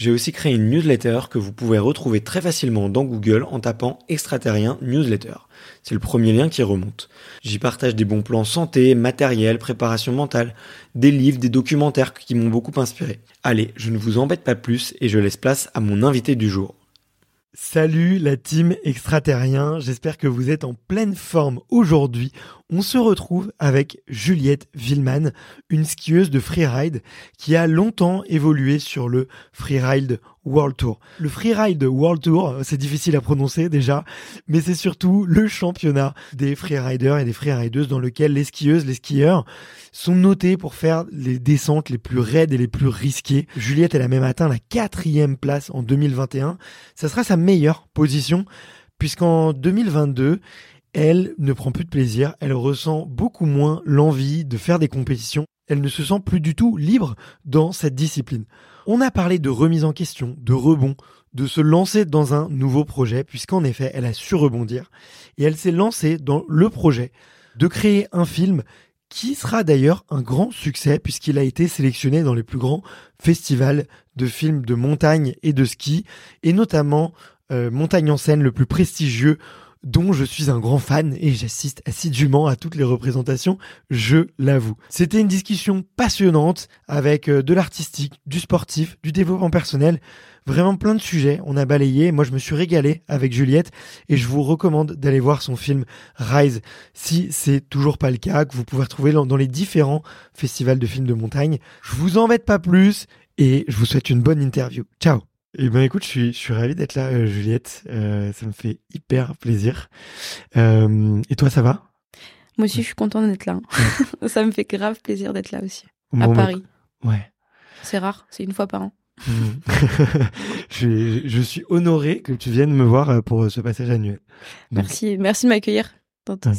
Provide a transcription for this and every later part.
j'ai aussi créé une newsletter que vous pouvez retrouver très facilement dans Google en tapant extraterrien newsletter. C'est le premier lien qui remonte. J'y partage des bons plans santé, matériel, préparation mentale, des livres, des documentaires qui m'ont beaucoup inspiré. Allez, je ne vous embête pas plus et je laisse place à mon invité du jour. Salut la team extraterrien, j'espère que vous êtes en pleine forme aujourd'hui. On se retrouve avec Juliette Villeman, une skieuse de freeride qui a longtemps évolué sur le freeride World Tour. Le freeride World Tour, c'est difficile à prononcer déjà, mais c'est surtout le championnat des freeriders et des freerideuses dans lequel les skieuses, les skieurs sont notés pour faire les descentes les plus raides et les plus risquées. Juliette, elle a même atteint la quatrième place en 2021. Ça sera sa meilleure position puisqu'en 2022, elle ne prend plus de plaisir, elle ressent beaucoup moins l'envie de faire des compétitions, elle ne se sent plus du tout libre dans cette discipline. On a parlé de remise en question, de rebond, de se lancer dans un nouveau projet, puisqu'en effet, elle a su rebondir, et elle s'est lancée dans le projet de créer un film qui sera d'ailleurs un grand succès, puisqu'il a été sélectionné dans les plus grands festivals de films de montagne et de ski, et notamment euh, Montagne en scène, le plus prestigieux dont je suis un grand fan et j'assiste assidûment à toutes les représentations, je l'avoue. C'était une discussion passionnante avec euh, de l'artistique, du sportif, du développement personnel, vraiment plein de sujets. On a balayé, moi je me suis régalé avec Juliette et je vous recommande d'aller voir son film Rise si c'est toujours pas le cas, que vous pouvez retrouver dans les différents festivals de films de montagne. Je vous embête pas plus et je vous souhaite une bonne interview. Ciao eh ben écoute, je suis, je suis ravi d'être là, euh, Juliette. Euh, ça me fait hyper plaisir. Euh, et toi, ça va? Moi aussi, je suis contente d'être là. ça me fait grave plaisir d'être là aussi. à Paris. Ouais. C'est rare, c'est une fois par an. je, je, suis honoré que tu viennes me voir pour ce passage annuel. Merci, merci de m'accueillir dans ton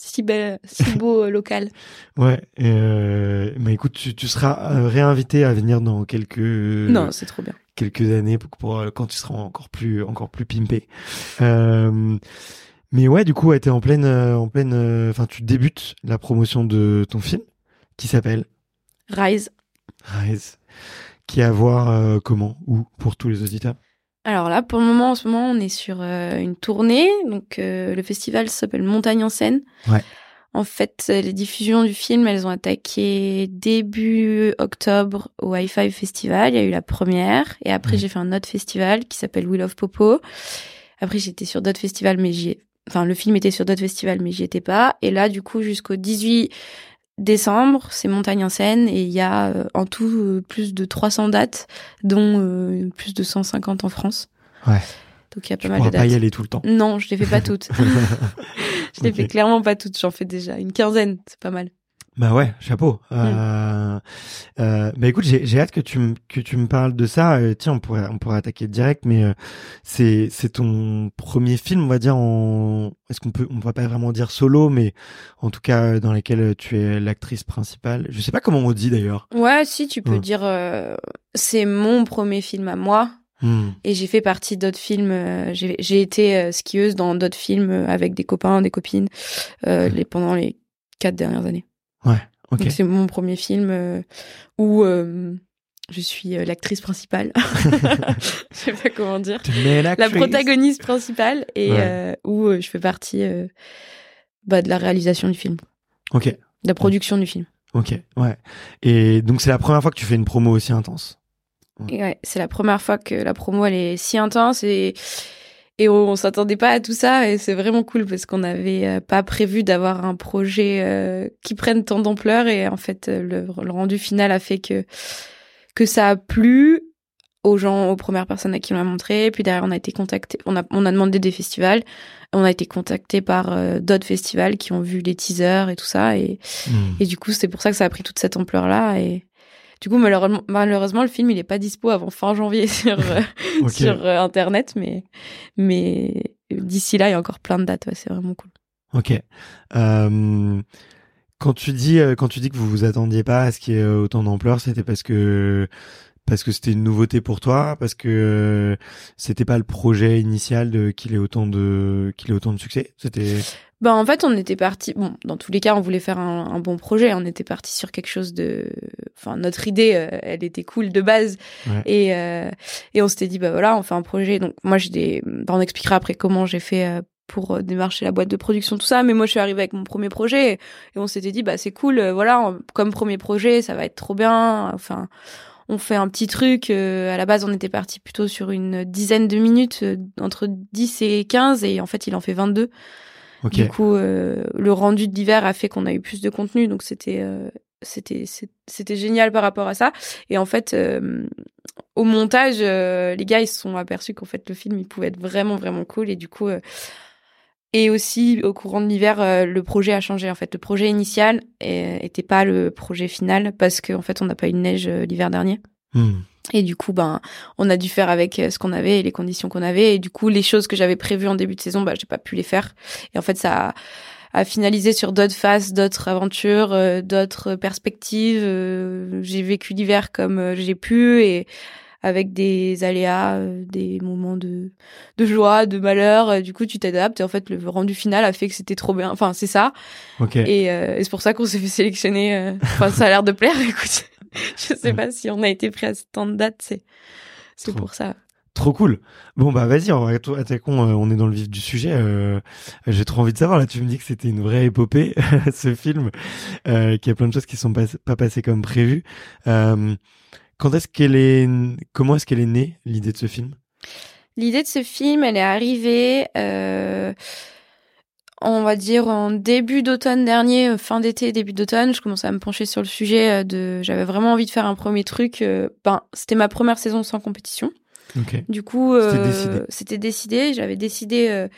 si, bel, si beau local. Ouais, mais écoute, tu, tu seras réinvité à venir dans quelques. Non, c'est trop bien quelques années pour, pour, quand tu seras encore plus encore plus pimpé. Euh, mais ouais, du coup, tu es en pleine euh, en pleine euh, enfin tu débutes la promotion de ton film qui s'appelle Rise. Rise. Qui a à voir comment ou pour tous les auditeurs. Alors là, pour le moment, en ce moment, on est sur une tournée. Donc, le festival s'appelle Montagne en scène. Ouais. En fait, les diffusions du film, elles ont attaqué début octobre au Wi-Fi Festival. Il y a eu la première. Et après, j'ai fait un autre festival qui s'appelle Will of Popo. Après, j'étais sur d'autres festivals, mais j'y enfin, le film était sur d'autres festivals, mais j'y étais pas. Et là, du coup, jusqu'au 18 décembre, c'est Montagne en Seine et il y a euh, en tout euh, plus de 300 dates, dont euh, plus de 150 en France. Ouais. Donc il y a pas Tu mal de pas dates. y aller tout le temps. Non, je les fais pas toutes. je les Ok. fais clairement pas toutes. J'en fais déjà une quinzaine, c'est pas mal. Bah ouais, chapeau. Mm. Euh, euh, bah écoute, j'ai hâte que tu me que tu me parles de ça. Euh, tiens, on pourrait on pourrait attaquer direct, mais euh, c'est c'est ton premier film, on va dire en est-ce qu'on peut on va pas vraiment dire solo, mais en tout cas euh, dans lesquels tu es l'actrice principale. Je sais pas comment on dit d'ailleurs. Ouais, si tu peux dire, euh, c'est mon premier film à moi. Hmm. Et j'ai fait partie d'autres films. euh, j'ai été euh, skieuse dans d'autres films euh, avec des copains, des copines, les, pendant les quatre dernières années. Ouais. Ok. Donc c'est mon premier film où je suis l'actrice principale. je sais pas comment dire. La protagoniste principale et Ouais. où je fais partie bah, de la réalisation du film, de Ok. la production du film. Ok. Ouais. Et donc c'est la première fois que tu fais une promo aussi intense. Et ouais, c'est la première fois que la promo elle est si intense et et on, on s'attendait pas à tout ça et c'est vraiment cool parce qu'on n'avait euh, pas prévu d'avoir un projet euh, qui prenne tant d'ampleur et en fait euh, le, le rendu final a fait que que ça a plu aux gens, aux premières personnes à qui on l'a montré. Puis derrière, on a été contacté, on a, on a demandé des festivals. On a été contacté par euh, d'autres festivals qui ont vu les teasers et tout ça. Et, Hmm. et du coup, c'est pour ça que ça a pris toute cette ampleur-là. Et du coup, malheureusement, le film, il est pas dispo avant fin janvier sur, euh, sur euh, Internet. Mais, mais d'ici là, il y a encore plein de dates. Ouais, c'est vraiment cool. Ok. Euh, quand tu dis euh, quand tu dis que vous vous attendiez pas à ce qu'il y ait euh, autant d'ampleur, c'était parce que parce que c'était une nouveauté pour toi, parce que euh, c'était pas le projet initial de qu'il ait autant de qu'il ait autant de succès. C'était Ben en fait, on était parti. Bon, dans tous les cas, on voulait faire un, un bon projet. On était parti sur quelque chose de. Enfin, notre idée, euh, elle était cool de base. Ouais. Et euh, et on s'était dit bah voilà, on fait un projet. Donc moi, j'ai des. ben, on expliquera après comment j'ai fait. euh, pour démarcher la boîte de production tout ça mais moi je suis arrivée avec mon premier projet et, on s'était dit bah c'est cool voilà on- comme premier projet ça va être trop bien enfin on fait un petit truc euh, à la base on était parti plutôt sur une dizaine de minutes euh, entre 10 et 15 et en fait il en fait 22 ok. du coup, euh, le rendu de l'hiver a fait qu'on a eu plus de contenu, donc c'était euh, c'était c'était génial par rapport à ça. Et en fait, euh, au montage, euh, les gars ils se sont aperçus qu'en fait le film il pouvait être vraiment vraiment cool et du coup. Euh, et aussi, au courant de l'hiver, euh, le projet a changé. En fait, le projet initial euh, était pas le projet final parce qu'en fait, on n'a pas eu de neige euh, l'hiver dernier. Hmm. Et du coup, ben, on a dû faire avec euh, ce qu'on avait et les conditions qu'on avait. Et du coup, les choses que j'avais prévues en début de saison, bah, j'ai pas pu les faire. Et en fait, ça a, a finalisé sur d'autres phases, d'autres aventures, euh, d'autres perspectives. Euh, j'ai vécu l'hiver comme euh, j'ai pu et avec des aléas, euh, des moments de, de joie, de malheur. Euh, Du coup, tu t'adaptes. Et en fait, le rendu final a fait que c'était trop bien. Enfin, c'est ça. Ok. Et, euh, et c'est pour ça qu'on s'est fait sélectionner. euh, Enfin, ça a l'air de plaire. Écoute, je sais pas si on a été pris à tant de dates. C'est c'est pour ça. Trop cool. Bon bah vas-y, on va attaquons. euh, on est dans le vif du sujet. euh, J'ai trop envie de savoir. Là, tu me dis que c'était une vraie épopée, ce film, euh, qu'il y a plein de choses qui sont pas, pas passées comme prévu. Quand est-ce qu'elle est, comment est-ce qu'elle est née l'idée de ce film? L'idée de ce film, elle est arrivée, euh, on va dire en début d'automne dernier, euh, fin d'été, début d'automne. Je commençais à me pencher sur le sujet euh, de. J'avais vraiment envie de faire un premier truc. ben, c'était ma première saison sans compétition. Ok. Du coup, C'était décidé. J'avais décidé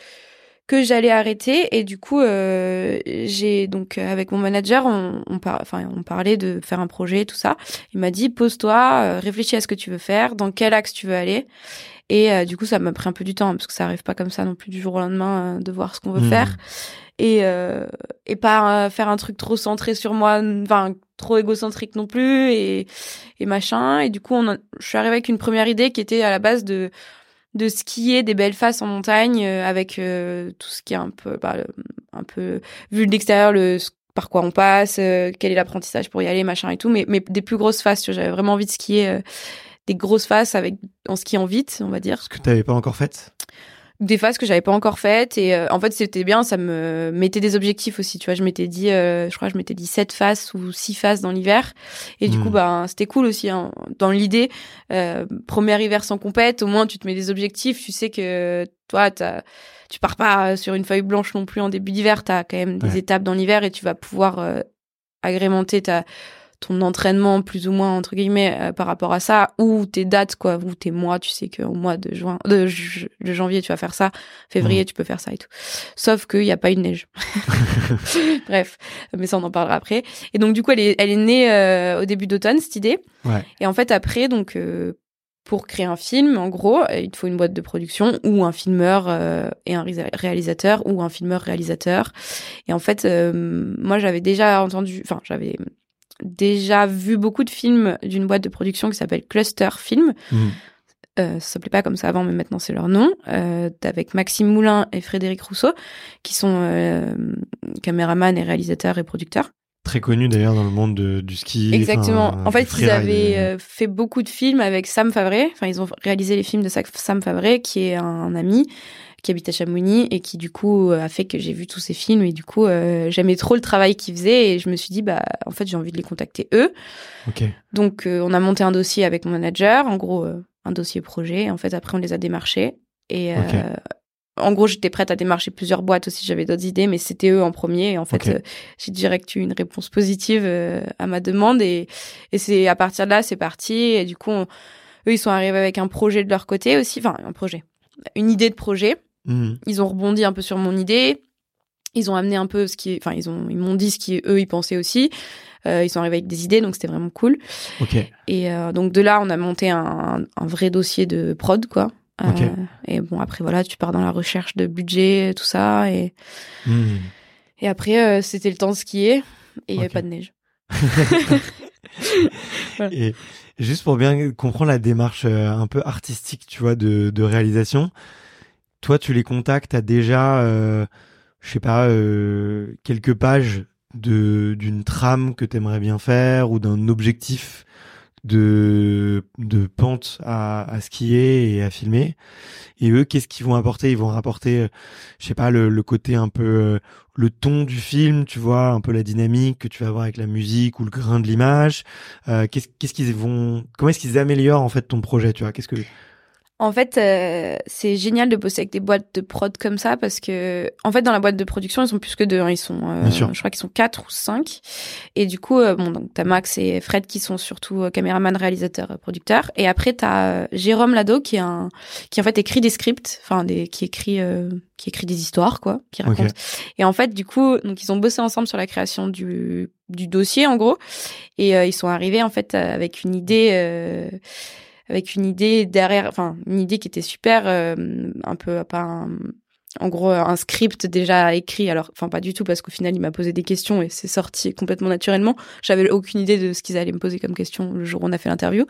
que j'allais arrêter et du coup, euh, j'ai donc euh, avec mon manager, on, on, par- enfin, on parlait de faire un projet, tout ça. Il m'a dit pose-toi, euh, réfléchis à ce que tu veux faire, dans quel axe tu veux aller. Et euh, du coup, ça m'a pris un peu du temps parce que ça arrive pas comme ça non plus du jour au lendemain euh, de voir ce qu'on veut Hmm. faire et euh, et pas faire un truc trop centré sur moi enfin trop égocentrique non plus et et machin et du coup on a- je suis arrivée avec une première idée qui était à la base de de skier des belles faces en montagne euh, avec euh, tout ce qui est un peu bah, un peu vu de l'extérieur le par quoi on passe euh, quel est l'apprentissage pour y aller machin et tout mais des plus grosses faces tu j'avais vraiment envie de skier des grosses faces avec en skiant vite on va dire Ce que t'avais pas encore fait. Des phases que j'avais pas encore faites et euh, en fait c'était bien ça me mettait des objectifs aussi tu vois je m'étais dit euh, je crois je m'étais dit sept phases ou six phases dans l'hiver et du coup bah c'était cool aussi hein. dans l'idée euh, premier hiver sans compète au moins tu te mets des objectifs tu sais que toi t'as tu pars pas sur une feuille blanche non plus en début d'hiver t'as quand même des Ouais. étapes dans l'hiver et tu vas pouvoir euh, agrémenter ta ton entraînement plus ou moins entre guillemets euh, par rapport à ça ou tes dates quoi ou tes mois tu sais qu'au mois de juin de, de, janvier tu vas faire ça février tu peux faire ça et tout. Sauf qu'il n'y a pas une neige. Bref mais ça on en parlera après. Et donc du coup elle est elle est née euh, au début d'automne cette idée. Ouais. et en fait après donc euh, pour créer un film, en gros, il te faut une boîte de production ou un filmeur et un réalisateur ou un filmeur réalisateur. Et en fait, moi j'avais déjà entendu, enfin j'avais déjà vu beaucoup de films d'une boîte de production qui s'appelle Cluster Film. Mmh. Euh, ça s'appelait pas comme ça avant, mais maintenant c'est leur nom, euh, avec Maxime Moulin et Frédéric Rousseau, qui sont euh, caméramans et réalisateurs et producteurs. Très connus d'ailleurs dans le monde du ski. Exactement. En fait, ils avaient euh, fait beaucoup de films avec Sam Favre. Enfin, ils ont réalisé les films de Sam Favre, qui est un ami qui habite à Chamonix et qui du coup a fait que j'ai vu tous ces films. Et du coup euh, j'aimais trop le travail qu'ils faisaient et je me suis dit bah en fait j'ai envie de les contacter eux. Donc euh, on a monté un dossier avec mon manager, en gros euh, un dossier projet. En fait après on les a démarchés. Et en gros j'étais prête à démarcher plusieurs boîtes aussi, j'avais d'autres idées mais c'était eux en premier. Et en fait j'ai direct eu une réponse positive à ma demande. Et, et c'est à partir de là c'est parti. Et du coup eux ils sont arrivés avec un projet de leur côté aussi, enfin un projet, une idée de projet Mhm. Ils ont rebondi un peu sur mon idée. Ils ont amené un peu ce qui, enfin ils ont, ils m'ont dit ce qui eux ils pensaient aussi. Euh, ils sont arrivés avec des idées, donc c'était vraiment cool. Et euh, donc de là, on a monté un, un vrai dossier de prod, quoi. Euh, et bon, après voilà, tu pars dans la recherche de budget, tout ça, et mhm. et après c'était le temps de skier et il n'y avait pas de neige. Et juste pour bien comprendre la démarche un peu artistique, tu vois, de, de réalisation, toi, tu les contactes, à déjà, euh, je sais pas, euh, quelques pages de d'une trame que t'aimerais bien faire ou d'un objectif de de pente à, à skier et à filmer. Et eux, qu'est-ce qu'ils vont apporter? Ils vont rapporter, je sais pas, le, côté un peu euh, le ton du film, tu vois, un peu la dynamique que tu vas avoir avec la musique ou le grain de l'image. Euh, qu'est-ce qu'est-ce qu'ils vont Comment est-ce qu'ils améliorent en fait ton projet Tu vois? Qu'est-ce que en fait, euh, c'est génial de bosser avec des boîtes de prod comme ça parce que, en fait, dans la boîte de production, ils sont plus que deux. Hein. ils sont, euh, je crois qu'ils sont quatre ou cinq. Et du coup, euh, bon, donc t'as Max et Fred qui sont surtout caméraman, réalisateur, producteur. Et après, t'as Jérôme Lado qui est un, qui en fait écrit des scripts, enfin des, qui écrit, qui écrit des histoires, quoi, qui raconte. Et en fait, du coup, donc ils ont bossé ensemble sur la création du du dossier, en gros. Et ils sont arrivés en fait avec une idée avec une idée derrière, enfin une idée qui était super, euh, un peu pas en gros un script déjà écrit. Alors, enfin pas du tout parce qu'au final il m'a posé des questions et c'est sorti complètement naturellement. J'avais aucune idée de ce qu'ils allaient me poser comme question le jour où on a fait l'interview.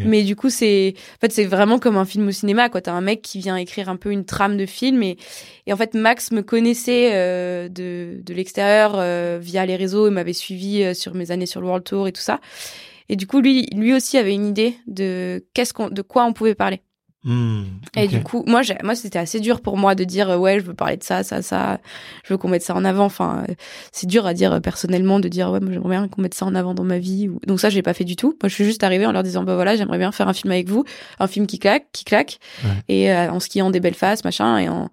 Mais du coup c'est, en fait c'est vraiment comme un film au cinéma quoi. T'as un mec qui vient écrire un peu une trame de film et, et en fait Max me connaissait euh, de, de l'extérieur euh, via les réseaux, il m'avait suivi sur mes années sur le World Tour et tout ça. Et du coup, lui, lui aussi avait une idée de qu'est-ce qu'on, de quoi on pouvait parler. Hmm, et du coup, moi, moi, c'était assez dur pour moi de dire ouais, je veux parler de ça, ça, ça. Je veux qu'on mette ça en avant. Enfin, c'est dur à dire euh, personnellement de dire ouais, moi j'aimerais bien qu'on mette ça en avant dans ma vie. Donc ça, j'ai pas fait du tout. Moi, je suis juste arrivée en leur disant bah voilà, j'aimerais bien faire un film avec vous, un film qui claque, qui claque, et euh, en skiant des belles faces, machin, et en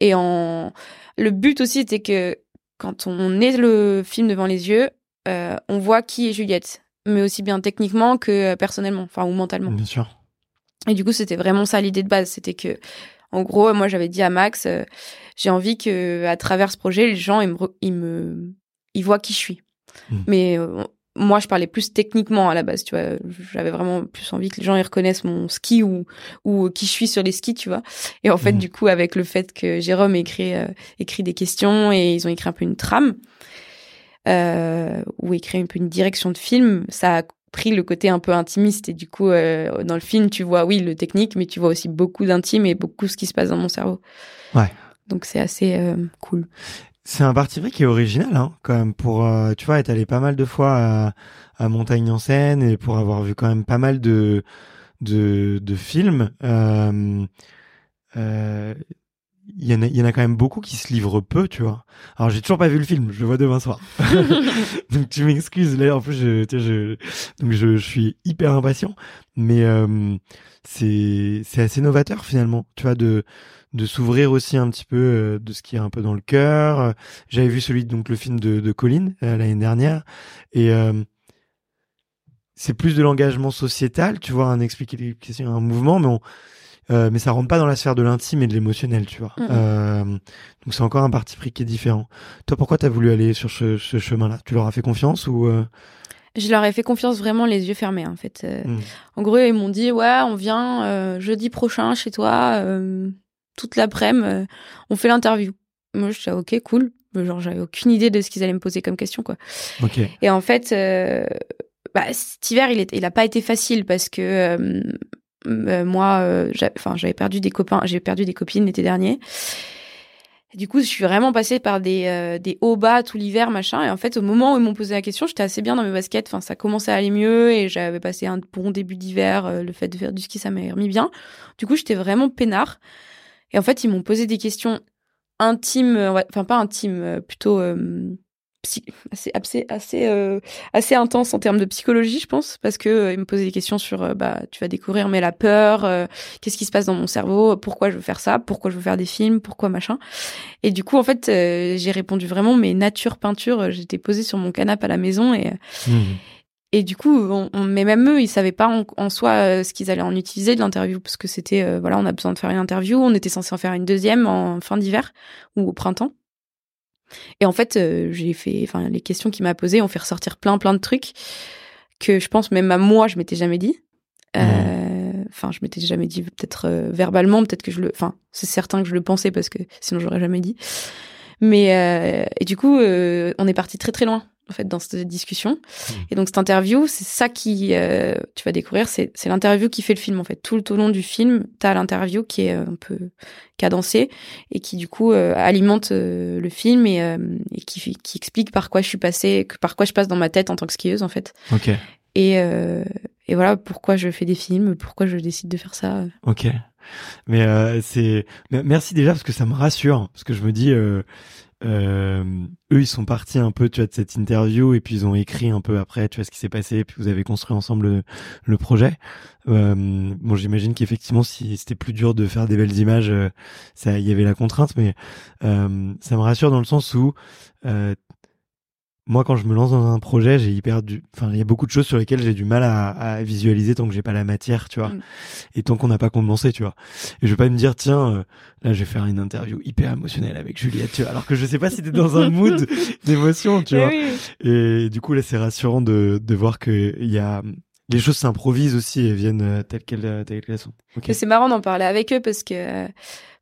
et en le but aussi était que quand on est le film devant les yeux, euh, on voit qui est Juliette mais aussi bien techniquement que personnellement, enfin ou mentalement. Bien sûr. Et du coup, c'était vraiment ça l'idée de base, c'était que, en gros, moi j'avais dit à Max, euh, j'ai envie que à travers ce projet, les gens ils me, ils me, ils voient qui je suis. Hmm. Mais euh, moi, je parlais plus techniquement à la base, tu vois. J'avais vraiment plus envie que les gens ils reconnaissent mon ski ou ou qui je suis sur les skis, tu vois. Et en fait, hmm. du coup, avec le fait que Jérôme écrit euh, écrit des questions et ils ont écrit un peu une trame, euh, ou écrire un peu une direction de film, ça a pris le côté un peu intimiste et du coup euh, dans le film tu vois oui le technique mais tu vois aussi beaucoup d'intime et beaucoup ce qui se passe dans mon cerveau. Ouais. Donc c'est assez euh, cool. C'est un parti pris qui est original hein, quand même pour euh, tu vois être allé pas mal de fois à, à Montagne en scène et pour avoir vu quand même pas mal de de, de films. Il y, en a, il y en a quand même beaucoup qui se livrent peu, tu vois. Alors, j'ai toujours pas vu le film, je le vois demain soir. donc, tu m'excuses, là, en plus, je, je, donc je, je, suis hyper impatient. Mais euh, c'est assez novateur, finalement, tu vois, de, de s'ouvrir aussi un petit peu euh, de ce qui est un peu dans le cœur. J'avais vu celui, donc, le film de, de Colline, euh, l'année dernière. Et euh, c'est plus de l'engagement sociétal, tu vois, un expliquer un mouvement, mais on euh, mais ça rentre pas dans la sphère de l'intime et de l'émotionnel, tu vois. Euh, donc c'est encore un parti pris qui est différent. Toi, pourquoi t'as voulu aller sur ce, ce chemin-là? Tu leur as fait confiance ou euh? Je leur ai fait confiance vraiment les yeux fermés, en fait. Hmm. En gros, ils m'ont dit ouais, on vient jeudi prochain chez toi, toute l'après-midi, on fait l'interview. Moi, je disais ok, cool. Genre, j'avais aucune idée de ce qu'ils allaient me poser comme question, quoi. Ok. Et en fait, bah, cet hiver, il, est, il a pas été facile parce que euh, moi, euh, enfin, j'avais perdu des copains, j'ai perdu des copines l'été dernier. du coup, je suis vraiment passée par des, euh, des hauts bas tout l'hiver, machin. Et en fait, au moment où ils m'ont posé la question, j'étais assez bien dans mes baskets. Enfin, ça commençait à aller mieux et j'avais passé un bon début d'hiver. le fait de faire du ski, ça m'a remis bien. Du coup, j'étais vraiment peinard. Et en fait, ils m'ont posé des questions intimes, enfin pas intimes, plutôt assez assez assez euh, assez intense en termes de psychologie je pense parce que euh, il me posait des questions sur euh, bah tu vas découvrir mais la peur qu'est-ce qui se passe dans mon cerveau pourquoi je veux faire ça pourquoi je veux faire des films pourquoi machin et du coup en fait j'ai répondu vraiment mais nature peinture j'étais posée sur mon canapé à la maison et mmh. Et du coup, on, mais même eux, ils savaient pas en, en soi ce qu'ils allaient en utiliser de l'interview, parce que c'était, voilà, on a besoin de faire une interview, on était censé en faire une deuxième en fin d'hiver ou au printemps. Et en fait, euh, j'ai fait, enfin, les questions qu'il m'a posées ont fait ressortir plein, plein de trucs que je pense même à moi, je m'étais jamais dit. Euh, enfin, je m'étais jamais dit, peut-être euh, verbalement, peut-être que je le, enfin, c'est certain que je le pensais parce que sinon j'aurais jamais dit. Mais et du coup, on est parti très très loin en fait dans cette discussion. Mmh. Et donc cette interview, c'est ça qui euh, tu vas découvrir, c'est l'interview qui fait le film en fait. Tout, au long du film, tu as l'interview qui est un peu cadencée et qui du coup euh, alimente euh, le film et, et qui, qui explique par quoi je suis passée, par quoi je passe dans ma tête en tant que skieuse en fait. Ok. Et, et voilà pourquoi je fais des films, pourquoi je décide de faire ça. Ok. Mais c'est merci déjà parce que ça me rassure parce que je me dis euh, eux, ils sont partis un peu, tu vois, de cette interview et puis ils ont écrit un peu après, tu vois, ce qui s'est passé. Et puis vous avez construit ensemble le, projet. Euh, bon, j'imagine qu'effectivement, si c'était plus dur de faire des belles images, euh, ça, il y avait la contrainte, mais euh, ça me rassure dans le sens où euh, moi, quand je me lance dans un projet, j'ai hyper du, enfin, il y a beaucoup de choses sur lesquelles j'ai du mal à, à, visualiser tant que j'ai pas la matière, tu vois, mm. et tant qu'on n'a pas commencé, tu vois. Et je vais pas me dire, tiens, euh, là, je vais faire une interview hyper émotionnelle avec Juliette, tu vois, alors que je sais pas si t'es dans un mood d'émotion, tu vois. Et du coup, là, c'est rassurant de, de voir que il y a, les choses s'improvisent aussi et viennent euh, telles qu'elles, euh, telles qu'elles sont. C'est marrant d'en parler avec eux parce que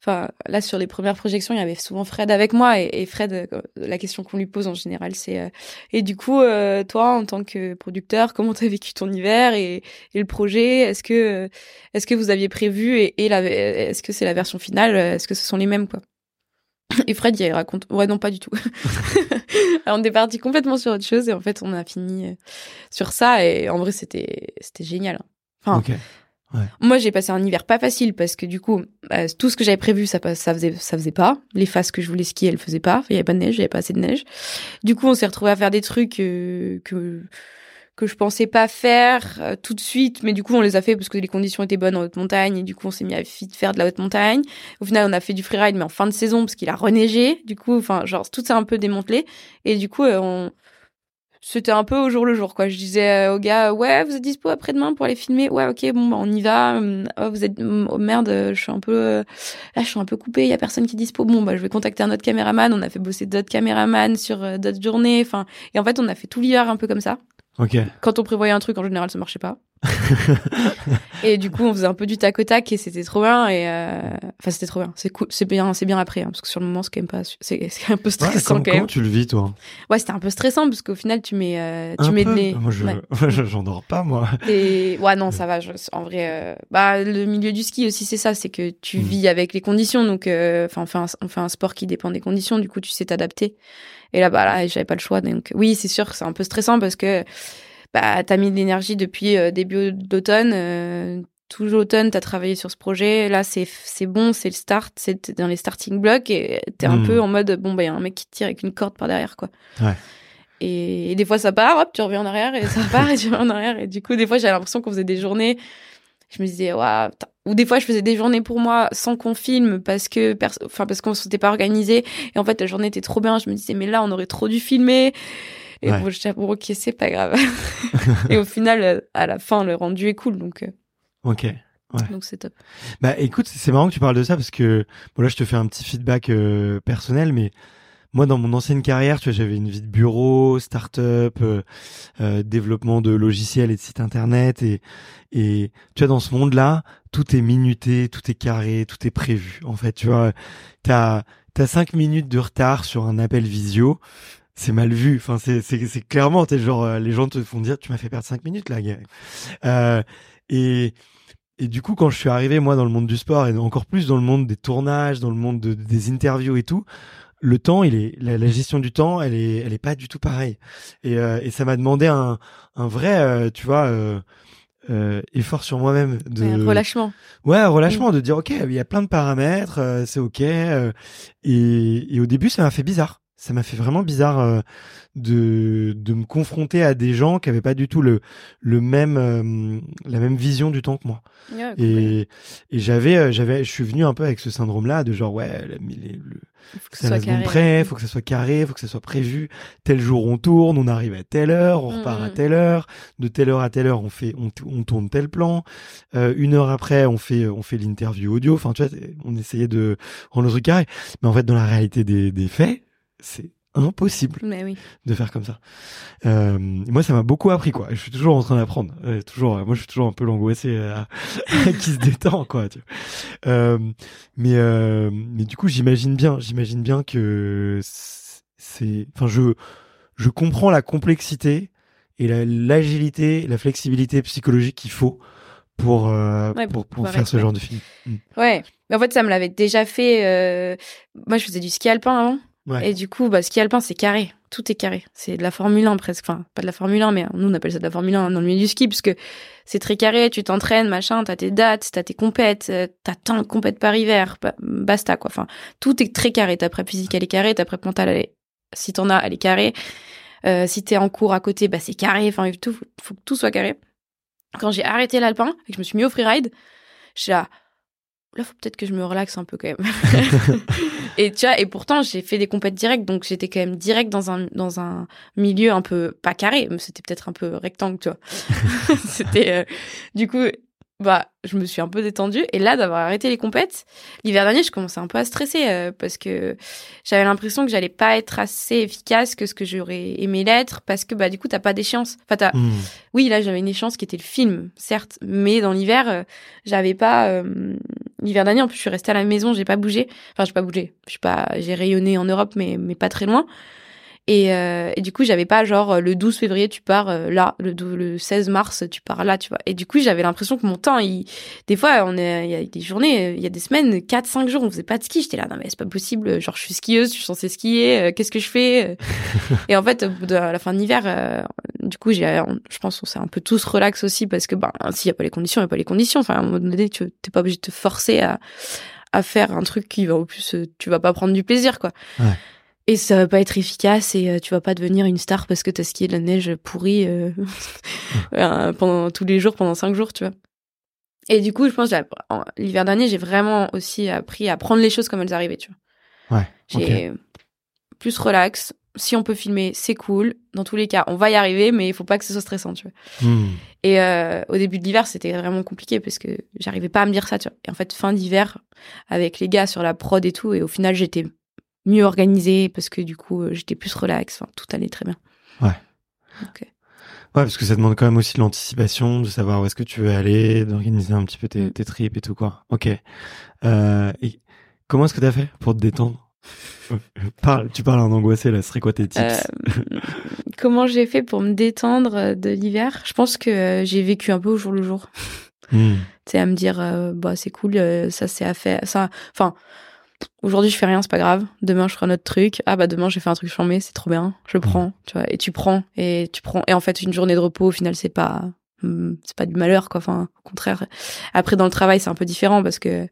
enfin là sur les premières projections il y avait souvent Fred avec moi et, Fred euh, la question qu'on lui pose en général c'est euh, et du coup euh, toi en tant que producteur comment t'as vécu ton hiver et, le projet? Est-ce que est-ce que vous aviez prévu et, et est-ce que c'est la version finale? Est-ce que ce sont les mêmes quoi? Et Fred il raconte ouais non pas du tout Alors, on est parti complètement sur autre chose et en fait on a fini sur ça et en vrai c'était c'était génial hein. enfin moi, j'ai passé un hiver pas facile parce que du coup, bah, tout ce que j'avais prévu, ça, ça faisait, ça faisait pas. Les phases que je voulais skier, elles faisaient pas. Il y avait pas de neige, il y avait pas assez de neige. Du coup, on s'est retrouvé à faire des trucs euh, que que je pensais pas faire euh, tout de suite, mais du coup, on les a fait parce que les conditions étaient bonnes en haute montagne et du coup, on s'est mis à faire de la haute montagne. Au final, on a fait du freeride, mais en fin de saison parce qu'il a reneigé. Du coup, enfin, genre tout s'est un peu démantelé. Et du coup, euh, c'était un peu au jour le jour quoi. Je disais aux gars ouais vous êtes dispo après-demain pour aller filmer? Ouais ok bon bah on y va. Oh, vous êtes oh, merde je suis un peu là je suis un peu coupé il y a personne qui est dispo. Bon bah je vais contacter un autre caméraman. On a fait bosser d'autres caméramans sur euh, d'autres journées enfin et en fait on a fait tout l'hiver un peu comme ça quand on prévoyait un truc en général ça marchait pas et du coup, on faisait un peu du tac au tac et c'était trop bien. Et euh... enfin, c'était trop bien. C'est cool, c'est bien, c'est bien après, hein, parce que sur le moment, c'est quand même pas, c'est, un peu stressant quand même. Comment tu le vis, toi? Ouais, c'était un peu stressant parce qu'au final, tu mets, euh, tu mets les. Moi, je, j'en dors pas, moi. Et ouais, non, ça va. en vrai, euh... bah, le milieu du ski aussi, c'est ça, c'est que tu hmm. vis avec les conditions. Donc, euh, enfin, on fait un, on fait un sport qui dépend des conditions. Du coup, tu sais t'adapter. Et là, bah là, j'avais pas le choix. Donc, oui, c'est sûr, c'est un peu stressant parce que bah, t'as mis de l'énergie depuis euh, début d'automne, euh, tout l'automne, t'as travaillé sur ce projet. Là, c'est c'est bon, c'est le start, c'est dans les starting blocks et t'es un Hmm. peu en mode bon bah y a un mec qui te tire avec une corde par derrière quoi. Ouais. Et, et des fois ça part, hop, tu reviens en arrière et ça part et tu reviens en arrière et du coup des fois j'avais l'impression qu'on faisait des journées. Je me disais waouh. Ou des fois je faisais des journées pour moi sans qu'on filme parce que enfin parce qu'on s'était pas organisé et en fait la journée était trop bien. Je me disais mais là on aurait trop dû filmer. Et Ouais. bon, j'étais bon, ok, c'est pas grave. et au final, à la fin, le rendu est cool, donc euh, Ok. donc c'est top. Bah écoute, c'est marrant que tu parles de ça parce que bon là je te fais un petit feedback euh, personnel, mais moi dans mon ancienne carrière, tu vois, j'avais une vie de bureau, start-up, euh, euh, développement de logiciels et de sites internet et et tu vois dans ce monde-là, tout est minuté, tout est carré, tout est prévu. En fait, tu vois, t'as t'as cinq minutes de retard sur un appel visio. C'est mal vu. Enfin, c'est c'est clairement, t'es genre euh, les gens te font dire, tu m'as fait perdre cinq minutes là, gars. Euh, et et du coup, quand je suis arrivé, moi, dans le monde du sport et encore plus dans le monde des tournages, dans le monde de- des interviews et tout, le temps, il est, la, la gestion du temps, elle est, elle est pas du tout pareille. Et, euh, et ça m'a demandé un, un vrai, euh, tu vois, euh, euh, effort sur moi-même. De... Ouais, relâchement. Ouais, un relâchement, de dire, ok, il y a plein de paramètres, euh, c'est ok. euh, et, et au début, ça m'a fait bizarre. Ça m'a fait vraiment bizarre euh, de, de me confronter à des gens qui avaient pas du tout le, le même, euh, la même vision du temps que moi. Cool. Et, et j'avais, euh, j'avais, je suis venu un peu avec ce syndrome-là de genre, ouais, mais les- le, faut que ça reste bon prêt, faut que ça soit carré, faut que ça soit prévu. Tel jour on tourne, on arrive à telle heure, on Mm, repart à mm. telle heure. De telle heure à telle heure, on fait, on, on tourne tel plan. Euh, une heure après, on fait, on fait l'interview audio. Enfin, tu vois, on essayait de rendre le truc carré. Mais en fait, dans la réalité des, des faits, c'est impossible Mais oui. de faire comme ça. Euh, moi, ça m'a beaucoup appris, quoi. Je suis toujours en train d'apprendre. Euh, toujours, euh, moi, je suis toujours un peu l'angoissé qui se détend, quoi. Tu vois. Mais, mais du coup, j'imagine bien, j'imagine bien que c'est, enfin, je, je comprends la complexité et la- l'agilité, la, flexibilité psychologique qu'il faut pour, euh, Ouais, pour, faire ce genre de film. Mm. Ouais. Mais en fait, ça me l'avait déjà fait. euh, Moi, je faisais du ski alpin avant. Ouais. Et du coup, bah, ski alpin, c'est carré. Tout est carré. C'est de la Formule 1 presque. Enfin, pas de la Formule 1, mais nous, on appelle ça de la Formule 1 dans le milieu du ski, parce que c'est très carré. Tu t'entraînes, machin, t'as tes dates, t'as tes compètes, euh, t'as tant de compètes par hiver. ba- Basta, quoi. Enfin, tout est très carré. Ta prep physique, elle est carrée. Ta prep mentale, elle est... si t'en as, elle est carrée. Euh, si t'es en cours à côté, bah, c'est carré. Enfin, tout, faut, faut que tout soit carré. Quand j'ai arrêté l'alpin et que je me suis mis au freeride, j'ai là, là, faut peut-être que je me relaxe un peu quand même. et tu vois, et pourtant, j'ai fait des compètes directes, donc j'étais quand même direct dans un, dans un milieu un peu, pas carré, mais c'était peut-être un peu rectangle, tu vois. c'était, euh, du coup, bah, je me suis un peu détendue. Et là, d'avoir arrêté les compètes, l'hiver dernier, je commençais un peu à stresser euh, parce que j'avais l'impression que j'allais pas être assez efficace que ce que j'aurais aimé l'être parce que, bah, du coup, t'as pas d'échéance. Enfin, t'as, Mm. oui, là, j'avais une échéance qui était le film, certes, mais dans l'hiver, euh, j'avais pas. euh, l'hiver dernier, en plus, je suis restée à la maison, j'ai pas bougé. Enfin, j'ai pas bougé. Je pas, j'ai rayonné en Europe, mais mais pas très loin. Et, euh, et du coup, j'avais pas genre le 12 février, tu pars euh, là, le, le 16 mars, tu pars là, tu vois. Et du coup, j'avais l'impression que mon temps, il, des fois, on est, il y a des journées, euh, il y a des semaines, 4, 5 jours, on faisait pas de ski. J'étais là, non mais c'est pas possible. Genre, je suis skieuse, je suis censée skier. euh, Qu'est-ce que je fais Et en fait, de la fin de l'hiver, euh, du coup, j'ai, je pense qu'on s'est un peu tous relax aussi parce que, ben, s'il y a pas les conditions, il y a pas les conditions. Enfin, à un moment donné, tu t'es pas obligé de te forcer à, à faire un truc qui va au plus, euh, tu vas pas prendre du plaisir, quoi. Ouais. Et ça va pas être efficace et euh, tu vas pas devenir une star parce que t'as skié de la neige pourrie euh, euh, pendant tous les jours, pendant cinq jours, tu vois. Et du coup, je pense, l'hiver dernier, j'ai vraiment aussi appris à prendre les choses comme elles arrivaient, tu vois. Ouais. J'ai plus relax. Si on peut filmer, c'est cool. Dans tous les cas, on va y arriver, mais il faut pas que ce soit stressant, tu vois. Mm. Et euh, au début de l'hiver, c'était vraiment compliqué parce que j'arrivais pas à me dire ça, tu vois. Et en fait, fin d'hiver, avec les gars sur la prod et tout, et au final, j'étais mieux organisée parce que du coup, euh, j'étais plus relax. Enfin, tout allait très bien. Ouais. Donc, euh, Ouais, parce que ça demande quand même aussi de l'anticipation, de savoir où est-ce que tu veux aller, d'organiser un petit peu tes, Mm. tes trips et tout, quoi. Ok. Euh, et comment est-ce que t'as fait pour te détendre? Parle, Tu parles en angoissé, là. Ce serait quoi tes tips? Euh, comment j'ai fait pour me détendre de l'hiver? Je pense que j'ai vécu un peu au jour le jour. Hmm. Tu sais, à me dire, euh, bah, c'est cool, ça c'est à faire. Ça, enfin, aujourd'hui je fais rien, c'est pas grave. Demain je ferai un autre truc. Ah bah demain j'ai fait un truc chambé, c'est trop bien. Je prends, tu vois. Et tu prends, et tu prends. Et en fait, une journée de repos, au final, c'est pas, hum, c'est pas du malheur quoi enfin au contraire après dans le travail c'est un peu différent parce que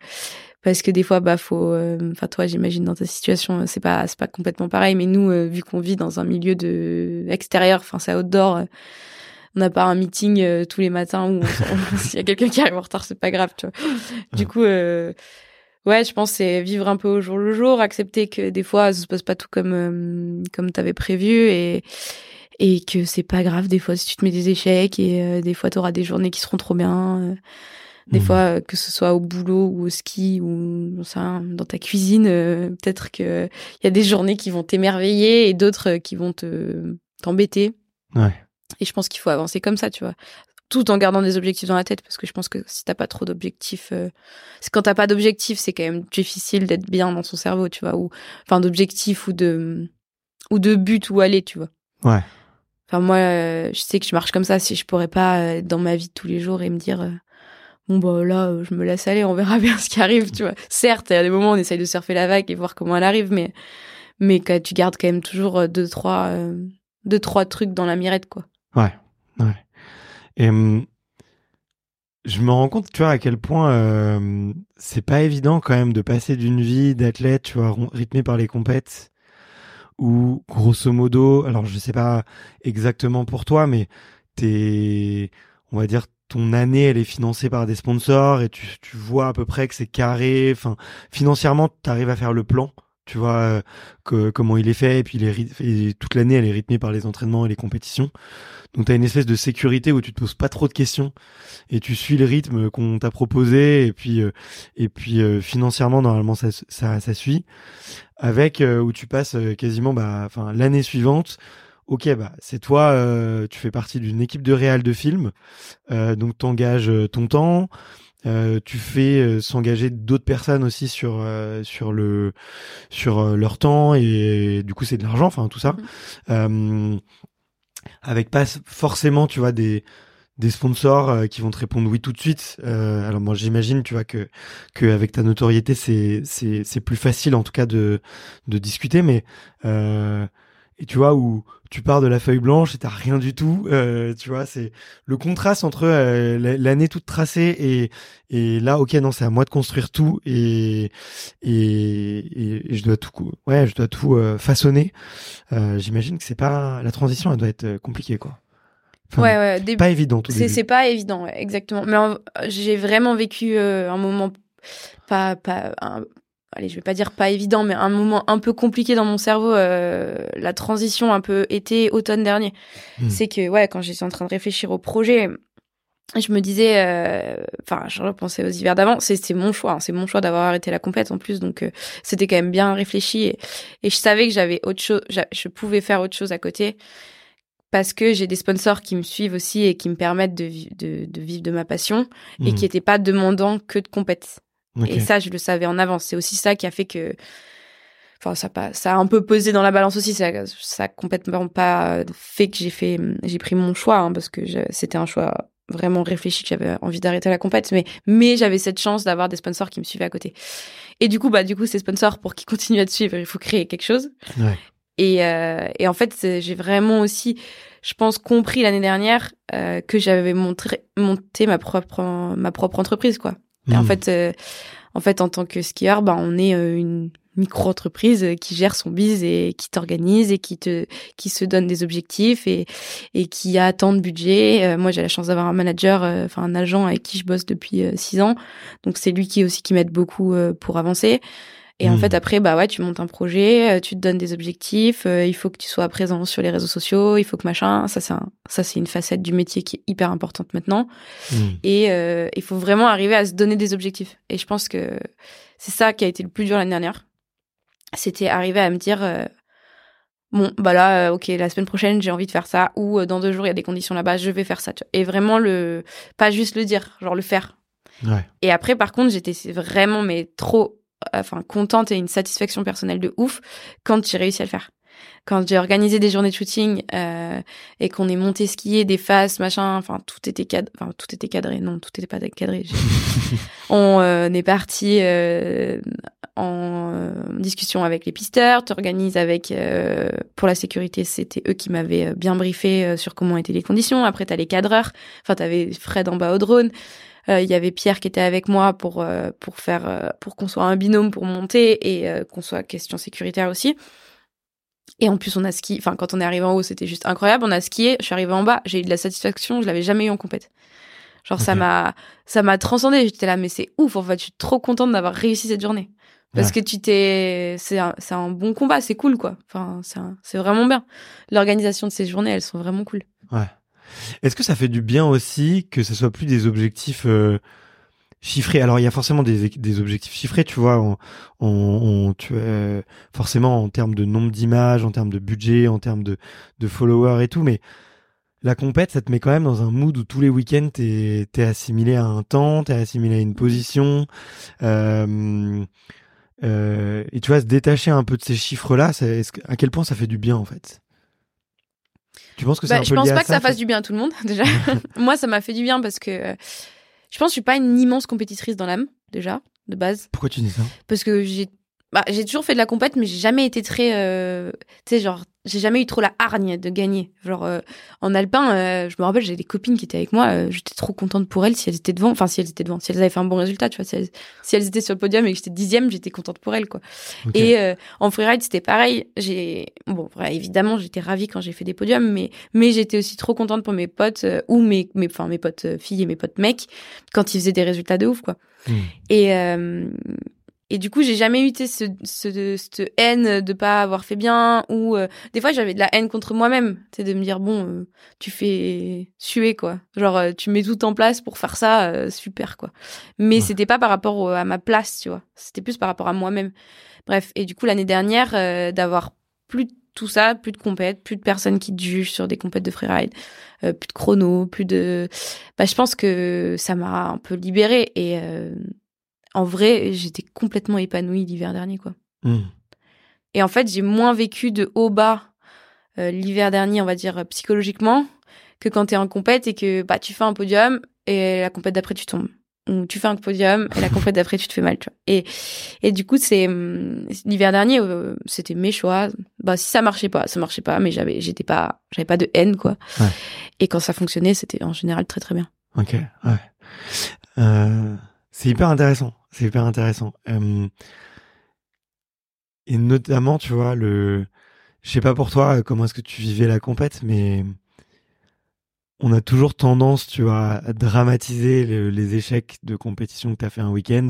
parce que des fois bah faut euh, enfin toi j'imagine dans ta situation c'est pas c'est pas complètement pareil mais nous euh, vu qu'on vit dans un milieu de extérieur enfin c'est outdoor euh, on n'a pas un meeting tous les matins où s'il y a quelqu'un qui arrive en retard c'est pas grave tu vois du coup ouais je pense c'est vivre un peu au jour le jour accepter que des fois ça se passe pas tout comme comme t'avais prévu et et que c'est pas grave des fois si tu te mets des échecs et des fois tu auras des journées qui seront trop bien des mmh. fois, euh, que ce soit au boulot ou au ski ou ça, dans ta cuisine, euh, peut-être qu'il y a des journées qui vont t'émerveiller et d'autres euh, qui vont te t'embêter. Ouais. Et je pense qu'il faut avancer comme ça, tu vois. Tout en gardant des objectifs dans la tête, parce que je pense que si t'as pas trop d'objectifs, euh... quand t'as pas d'objectifs, c'est quand même difficile d'être bien dans son cerveau, tu vois, ou enfin d'objectifs ou de ou de but où aller, tu vois. Ouais. Enfin moi, je sais que je marche comme ça. Si je pourrais pas dans ma vie de tous les jours et me dire bon bah là je me laisse aller on verra bien ce qui arrive tu vois certes il y a des moments où on essaye de surfer la vague et voir comment elle arrive mais mais que tu gardes quand même toujours euh, deux trois euh, deux trois trucs dans la mirette quoi ouais ouais et hum, je me rends compte tu vois à quel point euh, c'est pas évident quand même de passer d'une vie d'athlète tu vois rythmée par les compètes ou grosso modo alors je sais pas exactement pour toi mais t'es on va dire ton année elle est financée par des sponsors et tu, tu vois à peu près que c'est carré enfin financièrement tu arrives à faire le plan tu vois euh, que, comment il est fait et puis les, toute l'année elle est rythmée par les entraînements et les compétitions donc tu as une espèce de sécurité où tu te poses pas trop de questions et tu suis le rythme qu'on t'a proposé et puis euh, et puis euh, financièrement normalement ça, ça, ça suit avec où tu passes quasiment bah enfin l'année suivante ok, bah c'est toi, euh, tu fais partie d'une équipe de réal de film, euh, donc t'engages ton temps. Euh, tu fais s'engager d'autres personnes aussi sur sur le sur leur temps et, du coup c'est de l'argent enfin tout ça mmh. avec pas forcément tu vois des des sponsors qui vont te répondre oui tout de suite. Euh, alors moi j'imagine tu vois que que avec ta notoriété c'est c'est c'est plus facile en tout cas de de discuter, mais euh, et tu vois où tu pars de la feuille blanche et t'as rien du tout euh, tu vois c'est le contraste entre euh, l'année toute tracée et et là ok non c'est à moi de construire tout et et, et je dois tout ouais je dois tout euh, façonner. J'imagine que c'est pas la transition elle doit être compliquée quoi. Ouais ouais pas évident c'est c'est pas évident exactement. Mais j'ai vraiment vécu un moment pas pas un, allez, je vais pas dire pas évident, mais un moment un peu compliqué dans mon cerveau, euh, la transition un peu été automne dernier. Hmm. C'est que ouais, quand j'étais en train de réfléchir au projet, je me disais, euh, enfin, je repensais aux hivers d'avant. C'est mon choix, hein, c'est mon choix d'avoir arrêté la compète en plus, donc euh, c'était quand même bien réfléchi et, et je savais que j'avais autre chose, je pouvais faire autre chose à côté parce que j'ai des sponsors qui me suivent aussi et qui me permettent de, de, de vivre de ma passion et hmm. qui n'étaient pas demandants que de compète. Et ça, je le savais en avance. C'est aussi ça qui a fait que, enfin, ça pas, ça a un peu pesé dans la balance aussi. Ça, ça a complètement pas fait que j'ai fait, j'ai pris mon choix, hein, parce que c'était un choix vraiment réfléchi que j'avais envie d'arrêter la compète, mais, mais j'avais cette chance d'avoir des sponsors qui me suivaient à côté. Et du coup, bah, du coup, ces sponsors, pour qu'ils continuent à te suivre, il faut créer quelque chose. Ouais. Et, euh, et en fait, j'ai vraiment aussi, je pense, compris l'année dernière euh, que j'avais monté ma propre, ma propre entreprise, quoi en hmm. fait, euh, en fait, en tant que skieur, bah, on est euh, une micro-entreprise qui gère son biz et qui t'organise et qui te qui se donne des objectifs et et qui a tant de budget. Euh, moi, j'ai la chance d'avoir un manager, enfin un agent avec qui je bosse depuis six ans, donc c'est lui qui aussi qui m'aide beaucoup pour avancer. Et en hmm. fait, après, bah ouais, tu montes un projet, euh, tu te donnes des objectifs, euh, il faut que tu sois présent sur les réseaux sociaux, il faut que machin. Ça, c'est ça, c'est une facette du métier qui est hyper importante maintenant. Hmm. Et euh, il faut vraiment arriver à se donner des objectifs. Et je pense que c'est ça qui a été le plus dur l'année dernière. C'était arriver à me dire, bon, bah là, ok, la semaine prochaine, j'ai envie de faire ça, ou dans deux jours, il y a des conditions là-bas, je vais faire ça. Et vraiment le, pas juste le dire, genre le faire. Ouais. Et après, par contre, j'étais vraiment mais trop enfin contente et une satisfaction personnelle de ouf quand j'ai réussi à le faire. quand j'ai organisé des journées de shooting euh, et qu'on est monté skier des faces machin enfin tout était cadré enfin tout était cadré. Non tout était pas cadré on euh, est parti euh, en discussion avec les pisteurs t'organises avec pour la sécurité c'était eux qui m'avaient bien briefé sur comment étaient les conditions. Après t'as les cadreurs. Enfin t'avais Fred en bas au drone il y avait Pierre qui était avec moi pour pour faire pour qu'on soit un binôme pour monter et qu'on soit question sécuritaire aussi et en plus, on a skié. Enfin, quand on est arrivé en haut, c'était juste incroyable. On a skié. Je suis arrivée en bas. J'ai eu de la satisfaction. Je l'avais jamais eu en compète. Genre, ça m'a, ça m'a transcendé. J'étais là, mais c'est ouf. En fait, je suis trop contente d'avoir réussi cette journée. Parce que tu t'es, c'est un, c'est un bon combat. C'est cool, quoi. Enfin, c'est, c'est vraiment bien. L'organisation de ces journées, elles sont vraiment cool. Ouais. Est-ce que ça fait du bien aussi que ce soit plus des objectifs euh, chiffré. Alors il y a forcément des, des objectifs chiffrés, tu vois. On, on, tu, euh, forcément en termes de nombre d'images, en termes de budget, en termes de, de followers et tout, mais la compète, ça te met quand même dans un mood où tous les week-ends t'es es assimilé à un temps, t'es assimilé à une position. Euh, euh, et tu vois, se détacher un peu de ces chiffres-là, à quel point ça fait du bien en fait? Tu penses que bah, un Je pense pas que ça fasse du bien à tout le monde déjà. Moi, ça m'a fait du bien parce que je pense que je suis pas une immense compétitrice dans l'âme, déjà, de base. Pourquoi tu dis ça? Parce que j'ai bah, j'ai toujours fait de la compète, mais j'ai jamais été très, euh, tu sais, genre, j'ai jamais eu trop la hargne de gagner. Genre, euh, en alpin, euh, je me rappelle, j'ai des copines qui étaient avec moi, j'étais trop contente pour elles si elles étaient devant, enfin, si elles étaient devant, si elles avaient fait un bon résultat, tu vois, si elles, si elles étaient sur le podium et que j'étais dixième, j'étais contente pour elles, quoi. Et en freeride, c'était pareil. J'ai, bon, évidemment, j'étais ravie quand j'ai fait des podiums, mais, mais j'étais aussi trop contente pour mes potes, ou mes, mes, enfin, mes potes filles et mes potes mecs, quand ils faisaient des résultats de ouf, quoi. Hmm. Et, et du coup, j'ai jamais eu ce, ce, cette haine de pas avoir fait bien ou euh, des fois j'avais de la haine contre moi-même, c'est de me dire bon, euh, tu fais suer quoi. Genre euh, tu mets tout en place pour faire ça, super quoi. Mais c'était pas par rapport à ma place, tu vois. C'était plus par rapport à moi-même. Bref, et du coup l'année dernière d'avoir plus de tout ça, plus de compètes, plus de personnes qui te jugent sur des compètes de freeride, plus de chrono, plus de bah je pense que ça m'a un peu libérée et en vrai, j'étais complètement épanouie l'hiver dernier, quoi. Hmm. Et en fait, j'ai moins vécu de haut bas euh, l'hiver dernier, on va dire psychologiquement, que quand t'es en compète et que bah tu fais un podium et la compète d'après tu tombes. Ou tu fais un podium et la compète d'après tu te fais mal, tu vois. Et et du coup, c'est hum, l'hiver dernier, euh, c'était mes choix. Bah si ça marchait pas, ça marchait pas, mais j'avais j'étais pas j'avais pas de haine quoi. Et quand ça fonctionnait, c'était en général très très bien. OK, ouais. Euh, c'est hyper intéressant. C'est hyper intéressant. et notamment, tu vois, le, je sais pas pour toi comment est-ce que tu vivais la compète, mais on a toujours tendance, tu vois, à dramatiser les échecs de compétition que tu as fait un week-end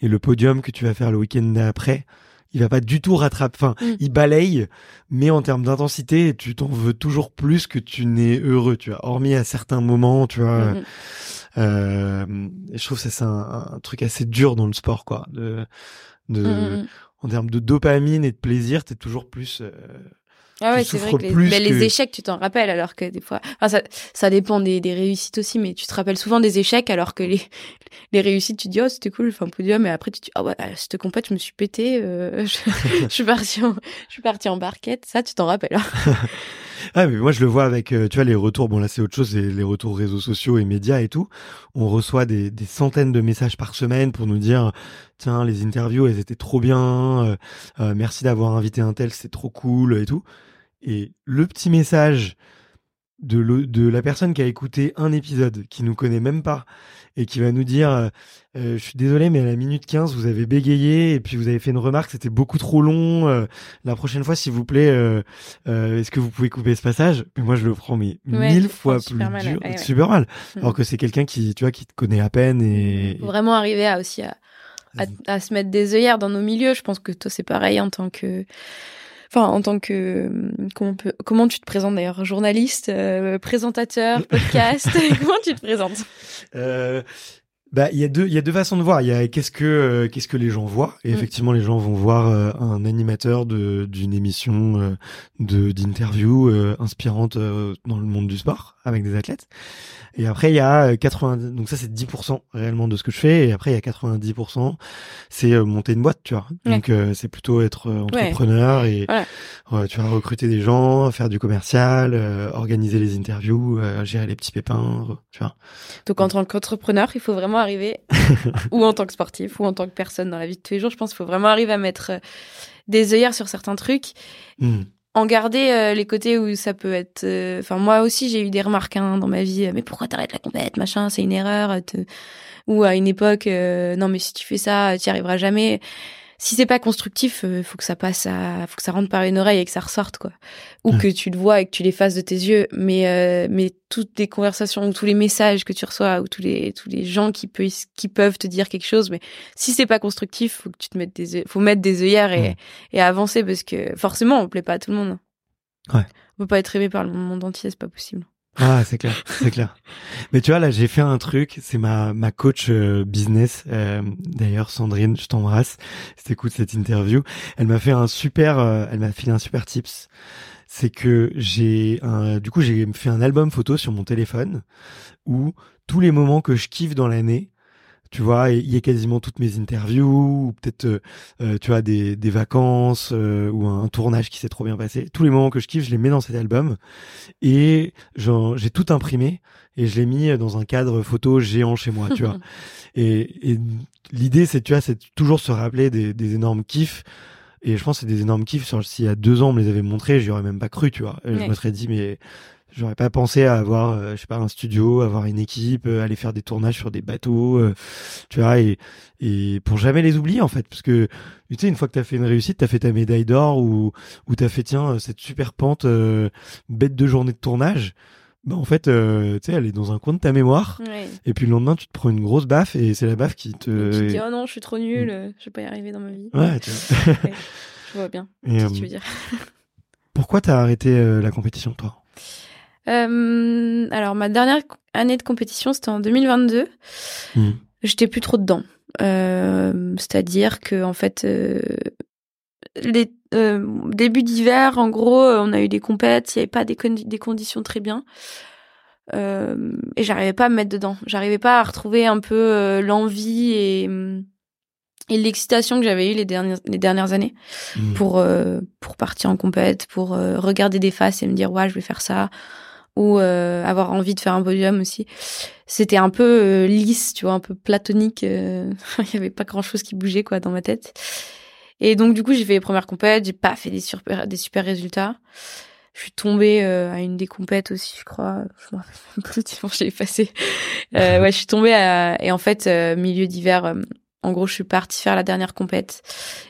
et le podium que tu vas faire le week-end d'après. Il va pas du tout rattraper, enfin, mmh. il balaye, mais en termes d'intensité, tu t'en veux toujours plus que tu n'es heureux, tu vois. Hormis à certains moments, tu vois. Mmh, mmh. Euh, je trouve que c'est un, un, truc assez dur dans le sport, quoi. De, de, mm, mm. En termes de dopamine et de plaisir, t'es toujours plus. Euh, ah ouais, c'est vrai que, les, les, échecs, tu t'en rappelles, alors que des fois, enfin, ça, ça dépend des, des, réussites aussi, mais tu te rappelles souvent des échecs, alors que les, les réussites, tu dis, oh, c'était cool, enfin, podium, et après, tu dis, oh, ouais, cette compète, je me suis pété, euh, je, je, suis parti en, je suis parti en barquette, ça, tu t'en rappelles. Hein. Ah, mais moi, je le vois avec, euh, tu vois, les retours. Bon, là, c'est autre chose, les retours réseaux sociaux et médias et tout. On reçoit des, des, centaines de messages par semaine pour nous dire, tiens, les interviews, elles étaient trop bien. Euh, euh, merci d'avoir invité un tel, c'est trop cool et tout. Et le petit message de, de la personne qui a écouté un épisode, qui nous connaît même pas, et qui va nous dire euh, euh, je suis désolé mais à la minute 15 vous avez bégayé et puis vous avez fait une remarque c'était beaucoup trop long euh, la prochaine fois s'il vous plaît est-ce que vous pouvez couper ce passage? Mais moi je le prends mais mille fois plus dur super mal. Mm. alors que c'est quelqu'un qui tu vois qui te connaît à peine et Faut vraiment arriver à aussi à, à, se mettre des œillères dans nos milieux. Je pense que toi c'est pareil en tant que enfin en tant que comment peut, comment tu te présentes d'ailleurs? Journaliste euh, présentateur podcast? Comment tu te présentes? Euh, bah, il y a deux, il y a deux façons de voir. Il y a qu'est-ce que, euh, qu'est-ce que les gens voient. Et Mm. effectivement, les gens vont voir euh, un animateur de d'une émission euh, de d'interview inspirante dans le monde du sport avec des athlètes. Et après, il y a euh, 80, donc ça c'est 10% réellement de ce que je fais. Et après, il y a 90%, c'est monter une boîte, tu vois. Ouais. Donc c'est plutôt être entrepreneur et Voilà. tu vas recruter des gens, faire du commercial, organiser les interviews, gérer les petits pépins, tu vois. Donc en tant qu'entrepreneur, il faut vraiment arriver, ou en tant que sportif, ou en tant que personne dans la vie de tous les jours, je pense qu'il faut vraiment arriver à mettre euh, des œillères sur certains trucs, Hmm. en garder euh, les côtés où ça peut être... euh, Enfin, moi aussi, j'ai eu des remarques hein, dans ma vie, mais pourquoi t'arrêtes la compète, machin, c'est une erreur. te- Ou à une époque, euh, non mais si tu fais ça, tu y arriveras jamais. Si c'est pas constructif, euh, faut que ça passe à, faut que ça rentre par une oreille et que ça ressorte quoi, ou Ouais. que tu le vois et que tu l'effaces de tes yeux. Mais euh, mais toutes les conversations ou tous les messages que tu reçois ou tous les tous les gens qui peuvent qui peuvent te dire quelque chose, mais si c'est pas constructif, faut que tu te mettes des faut mettre des œillères et Ouais. et avancer parce que forcément on plaît pas à tout le monde. Ouais. On peut pas être aimé par le monde entier, c'est pas possible. Ah, c'est clair, c'est clair. Mais tu vois, là, j'ai fait un truc, c'est ma, ma coach euh, business, euh, d'ailleurs, Sandrine, je t'embrasse, si t'écoutes cette interview. Elle m'a fait un super, euh, elle m'a filé un super tips. C'est que j'ai du coup, j'ai fait un album photo sur mon téléphone où tous les moments que je kiffe dans l'année, tu vois, il y a quasiment toutes mes interviews, ou peut-être, euh, euh, tu vois, des, des vacances, euh, ou un, tournage qui s'est trop bien passé. Tous les moments que je kiffe, je les mets dans cet album. Et j'ai tout imprimé et je l'ai mis dans un cadre photo géant chez moi, tu vois. Et, et l'idée, c'est, tu vois, c'est toujours se rappeler des, des énormes kiffs. Et je pense que c'est des énormes kiffs. S'il y a deux ans, on me les avait montrés, j'y aurais même pas cru, tu vois. Et Je Ouais. me serais dit, mais j'aurais pas pensé à avoir, euh, je sais pas, un studio, avoir une équipe, euh, aller faire des tournages sur des bateaux, euh, tu vois, et, et pour jamais les oublier, en fait. Parce que, tu sais, une fois que t'as fait une réussite, t'as fait ta médaille d'or ou, ou t'as fait, tiens, cette super pente, bête de journée de tournage. Bah, en fait, euh, tu sais, elle est dans un coin de ta mémoire. Ouais. Et puis le lendemain, tu te prends une grosse baffe et c'est la baffe qui te. Et tu te dis oh non, je suis trop nul, euh, je vais pas y arriver dans ma vie. Ouais, tu vois. Ouais, je vois bien Et, ce que tu veux dire. pourquoi t'as arrêté euh, la compétition, toi? Euh, alors ma dernière année de compétition, c'était en 2022. Hmm. J'étais plus trop dedans. Euh, C'est-à-dire que en fait, euh, les début d'hiver, en gros, on a eu des compètes, il y avait pas des, condi- des conditions très bien. Et j'arrivais pas à me mettre dedans. J'arrivais pas à retrouver un peu l'envie et, et l'excitation que j'avais eu les dernières, les dernières années Hmm. pour pour partir en compète, pour regarder des faces et me dire ouais je vais faire ça ou euh, avoir envie de faire un podium aussi. C'était un peu euh, lisse, tu vois, un peu platonique. euh, Il y avait pas grand chose qui bougeait quoi dans ma tête. Et donc du coup j'ai fait les premières compètes, j'ai pas fait des super des super résultats. Je suis tombée à une des compètes aussi, je crois. Je me rappelle plus tellement je l'ai passé. Ouais, je suis tombée à... et en fait milieu d'hiver. En gros, je suis partie faire la dernière compète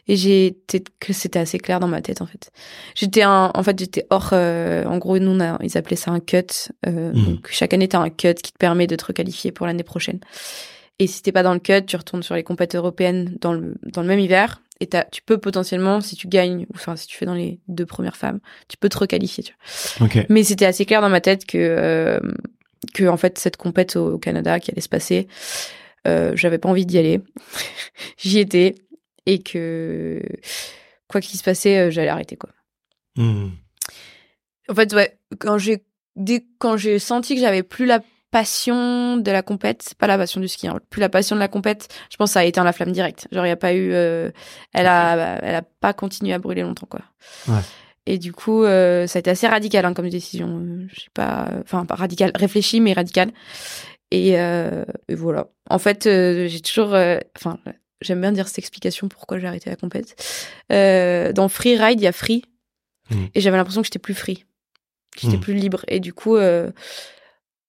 et j'ai été que c'était assez clair dans ma tête en fait. J'étais un, en fait j'étais hors. euh, en gros, nous on a- ils appelaient ça un cut. Euh, Mhm. Donc chaque année t'as un cut qui te permet de te requalifier pour l'année prochaine. Et si t'es pas dans le cut, tu retournes sur les compètes européennes dans le dans le même hiver. Et t'as- tu peux potentiellement, si tu gagnes, ou enfin si tu fais dans les deux premières femmes, tu peux te requalifier. Tu vois. Ok. Mais c'était assez clair dans ma tête que euh, que en fait cette compète au, au Canada qui allait se passer, euh, j'avais pas envie d'y aller. J'y étais et que quoi qu'il se passait, euh, j'allais arrêter quoi. Hmm. En fait, ouais, quand j'ai dès quand j'ai senti que j'avais plus la passion de la compète, c'est pas la passion du ski, hein, plus la passion de la compète, je pense que ça a éteint la flamme directe. Genre il y a pas eu euh, elle a elle a pas continué à brûler longtemps quoi. Ouais. Et du coup, euh, ça a été assez radical hein, comme décision. Je sais pas, enfin pas radical, réfléchi mais radical. Et, euh, et voilà. En fait, euh, j'ai toujours, euh, enfin, j'aime bien dire cette explication pourquoi j'ai arrêté la compète. Euh, dans Freeride, il y a Free, Mhm. et j'avais l'impression que j'étais plus free, que j'étais Mhm. plus libre. Et du coup, euh,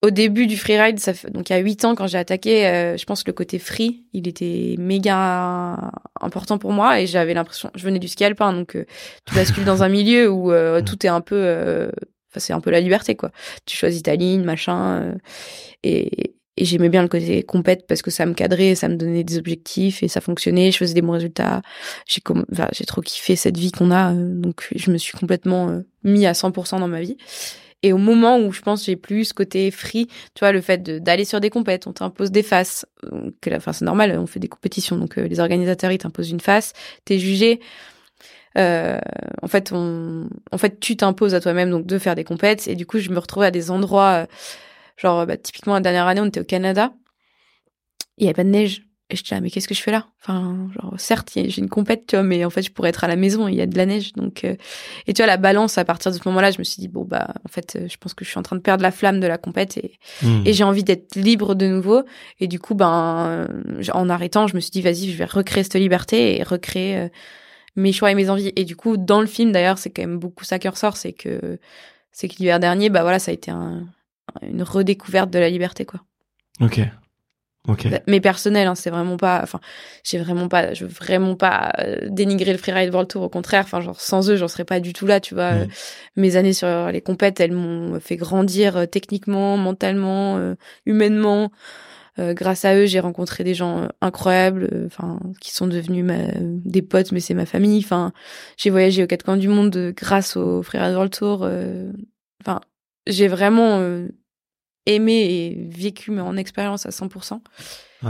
au début du freeride, ça fait, donc il y a huit ans quand j'ai attaqué, euh, je pense que le côté free, il était méga important pour moi et j'avais l'impression, je venais du ski alpin, donc euh, tu bascules dans un milieu où euh, Mhm. tout est un peu, euh, c'est un peu la liberté quoi. Tu choisis ta ligne, machin, euh, et, j'aimais bien le côté compète parce que ça me cadrait, ça me donnait des objectifs et ça fonctionnait, je faisais des bons résultats. J'ai trop kiffé cette vie qu'on a, euh, donc je me suis complètement euh, mis à 100% dans ma vie. Et au moment où je pense j'ai plus ce côté free, tu vois, le fait d'aller sur des compètes, on t'impose des faces. Enfin, c'est normal, on fait des compétitions, donc euh, les organisateurs ils t'imposent une face, t'es jugé. Euh, en fait, on, en fait, tu t'imposes à toi-même donc de faire des compètes. Et du coup, je me retrouvais à des endroits, euh, genre bah, typiquement la dernière année, on était au Canada, il y avait pas de neige. Et je dis, mais qu'est-ce que je fais là? Enfin, genre, certes, j'ai une compète, tu vois, mais en fait, je pourrais être à la maison, il y a de la neige. Donc, euh, et tu vois, la balance, à partir de ce moment-là, je me suis dit, bon, bah, en fait, je pense que je suis en train de perdre la flamme de la compète et, hmm. et j'ai envie d'être libre de nouveau. Et du coup, ben, en arrêtant, je me suis dit, vas-y, je vais recréer cette liberté et recréer euh, mes choix et mes envies. Et du coup, dans le film, d'ailleurs, c'est quand même beaucoup ça qui ressort, c'est que, c'est que l'hiver dernier, bah voilà, ça a été un, une redécouverte de la liberté, quoi. Ok. Okay. Bah, mais personnel, hein, c'est vraiment pas. Enfin, j'ai vraiment pas. Je veux vraiment pas euh, dénigrer le freeride World Tour. Au contraire, enfin, genre sans eux, j'en serais pas du tout là. Tu vois, euh, mes années sur les compètes, elles m'ont fait grandir euh, techniquement, mentalement, humainement. Grâce à eux, j'ai rencontré des gens incroyables, enfin, qui sont devenus des potes, mais c'est ma famille. Enfin, j'ai voyagé aux quatre coins du monde grâce au freeride World Tour. Enfin, j'ai vraiment aimé et vécu mon expérience à 100%.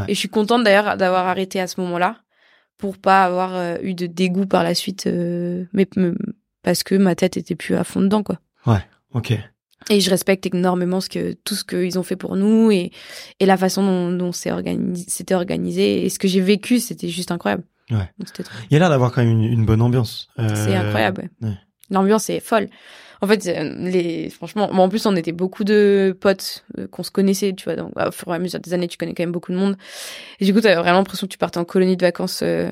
Et je suis contente d'ailleurs d'avoir arrêté à ce moment-là pour pas avoir euh, eu de dégoût par la suite, euh, mais parce que ma tête était plus à fond dedans, quoi. Ouais, ok. Et je respecte énormément ce que tout ce qu'ils ont fait pour nous et, et la façon dont, c'était organisé et ce que j'ai vécu, c'était juste incroyable. Ouais. Il y a l'air d'avoir quand même une, une bonne ambiance. Euh... C'est incroyable. Ouais. L'ambiance est folle. En fait, euh, les, franchement, en plus, on était beaucoup de potes euh, qu'on se connaissait, tu vois. Donc, au fur et à mesure des années, tu connais quand même beaucoup de monde. Et du coup, t'avais vraiment l'impression que tu partais en colonie de vacances. Euh...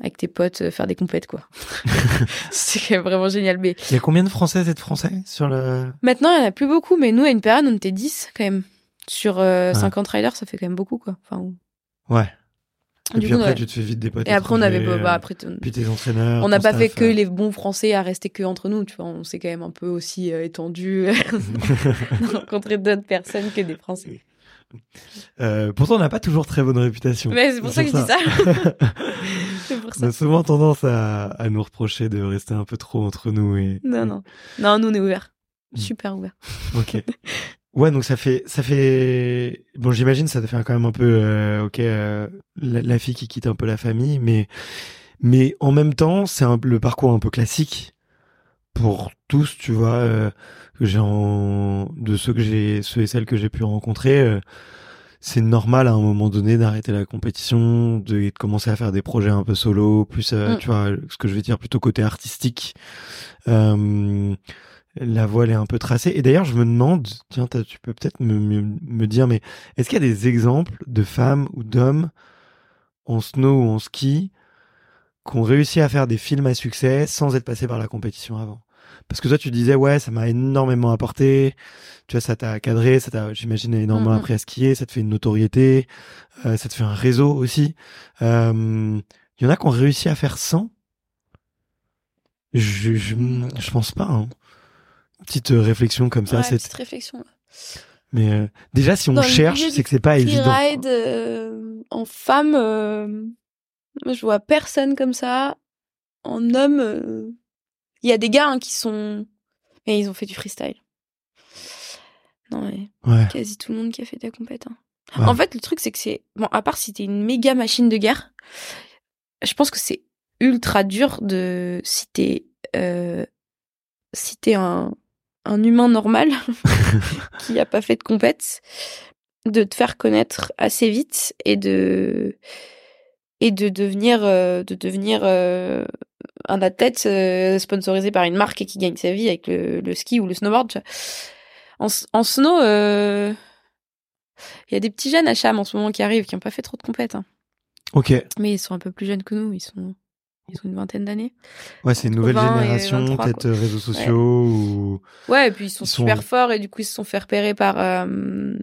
Avec tes potes, euh, faire des compètes, quoi. C'est vraiment génial. Mais... Il y a combien de Françaises et de Français sur le... Maintenant, il n'y en a plus beaucoup, mais nous, à une période, on était 10 quand même. Sur euh, 50 riders, ça fait quand même beaucoup, quoi. Enfin, Ouais. Et puis après, tu te fais vite des potes. Et après, on avait, bah, après, puis tes entraîneurs. On n'a pas fait que les bons Français à rester que entre nous, tu vois. On s'est quand même un peu aussi euh, étendu, rencontrer d'autres personnes que des Français. Euh, pourtant, on n'a pas toujours très bonne réputation. Mais c'est pour ça que je dis ça. C'est pour ça. On a souvent tendance à, à, nous reprocher de rester un peu trop entre nous. Et... Non, non. Non, nous, on est ouverts. Mm. Super ouverts. ok. Ouais, donc ça fait, ça fait, bon, j'imagine, ça te fait quand même un peu, euh, ok, euh, la, fille qui quitte un peu la famille, mais, mais en même temps, c'est le parcours un peu classique pour tous, tu vois, euh, que j'ai de ceux que j'ai, ceux et celles que j'ai pu rencontrer. C'est normal à un moment donné d'arrêter la compétition, de, commencer à faire des projets un peu solo, plus, mm. tu vois, ce que je vais dire plutôt côté artistique. Euh, la voile est un peu tracée. Et d'ailleurs, je me demande, tiens, tu peux peut-être me, me, dire, mais est-ce qu'il y a des exemples de femmes ou d'hommes en snow ou en ski qui ont réussi à faire des films à succès sans être passés par la compétition avant? Parce que toi, tu disais, ouais, ça m'a énormément apporté. Tu vois, ça t'a cadré, ça t'a, j'imagine, énormément appris à skier, ça te fait une notoriété, euh, ça te fait un réseau aussi. Euh, il y en a qui ont réussi à faire sans? Je, je, je pense pas. Hein petite euh, réflexion comme ça. Ouais, cette... petite réflexion. Mais euh, déjà, si on cherche, c'est que c'est pas évident. Ride euh, en femme, je vois personne comme ça. En homme, il y a des gars hein, qui sont, et ils ont fait du freestyle. Non mais quasi tout le monde qui a fait de la compète. Hein. En fait, le truc c'est que c'est bon, à part si t'es une méga machine de guerre, je pense que c'est ultra dur de si t'es si t'es un un humain normal qui n'a pas fait de compète, de te faire connaître assez vite et de et de devenir euh, de devenir euh, un athlète euh, sponsorisé par une marque et qui gagne sa vie avec le, ski ou le snowboard. En, en snow, il y a des petits jeunes à Cham en ce moment qui arrivent qui n'ont pas fait trop de compète. Hein. Ok. Mais ils sont un peu plus jeunes que nous. Ils sont ils ont une vingtaine d'années. Ouais, c'est une nouvelle génération, peut-être réseaux sociaux ou. Ouais, et puis ils sont super forts et du coup ils se sont fait repérer par euh,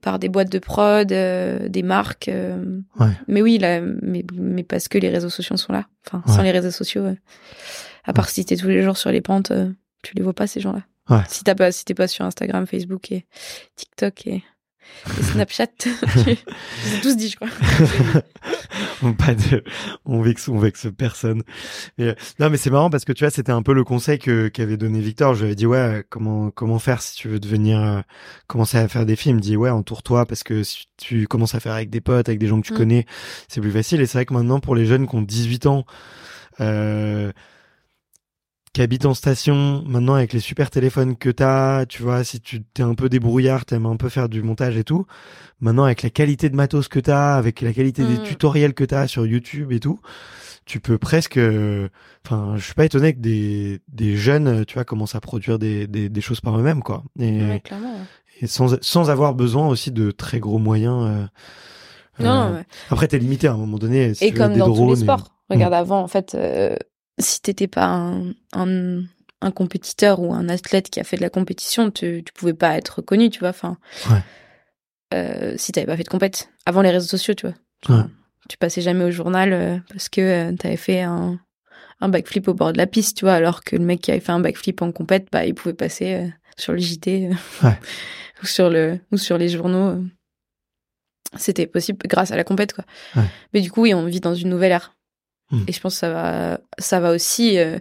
par des boîtes de prod, euh, des marques. Euh. Ouais. Mais oui, là, mais mais parce que les réseaux sociaux sont là. Enfin, sans les réseaux sociaux, à part si t'es tous les jours sur les pentes, tu les vois pas ces gens-là. Ouais. Si t'as pas, si t'es pas sur Instagram, Facebook et TikTok et Snapchat, j'ai tous dit, je crois. on, pas de, on vexe, on vexe personne. Mais, non, mais c'est marrant parce que tu vois, c'était un peu le conseil que qu'avait donné Victor. Je lui avais dit ouais, comment comment faire si tu veux devenir euh, commencer à faire des films? Il me dit ouais, entoure-toi parce que si tu commences à faire avec des potes, avec des gens que tu mm. connais, c'est plus facile. Et c'est vrai que maintenant pour les jeunes qui ont 18 ans. Euh, qui habitent en station, maintenant avec les super téléphones que t'as, tu vois, si tu t'es un peu débrouillard, t'aimes un peu faire du montage et tout, maintenant avec la qualité de matos que t'as, avec la qualité des mm. tutoriels que t'as sur YouTube et tout, tu peux presque, enfin, je suis pas étonné que des, des jeunes, tu vois, commencent à produire des, des, des choses par eux-mêmes, quoi. Et, et sans, sans avoir besoin aussi de très gros moyens. Euh, non, euh, ouais. Après, t'es limité à un moment donné. Si et comme dans tous les sports. Regarde, avant, en fait, euh, si t'étais pas un, un, un, compétiteur ou un athlète qui a fait de la compétition, tu, tu pouvais pas être reconnu, tu vois. Enfin, ouais. euh, si t'avais pas fait de compète avant les réseaux sociaux, tu vois. Ouais. Tu passais jamais au journal euh, parce que euh, t'avais fait un, un backflip au bord de la piste, tu vois, alors que le mec qui avait fait un backflip en compète, bah, il pouvait passer euh, sur le JT ouais. ou sur le ou sur les journaux. C'était possible grâce à la compète, quoi. Mais du coup, oui, on vit dans une nouvelle ère. Hmm. Et je pense que ça va, ça va aussi euh,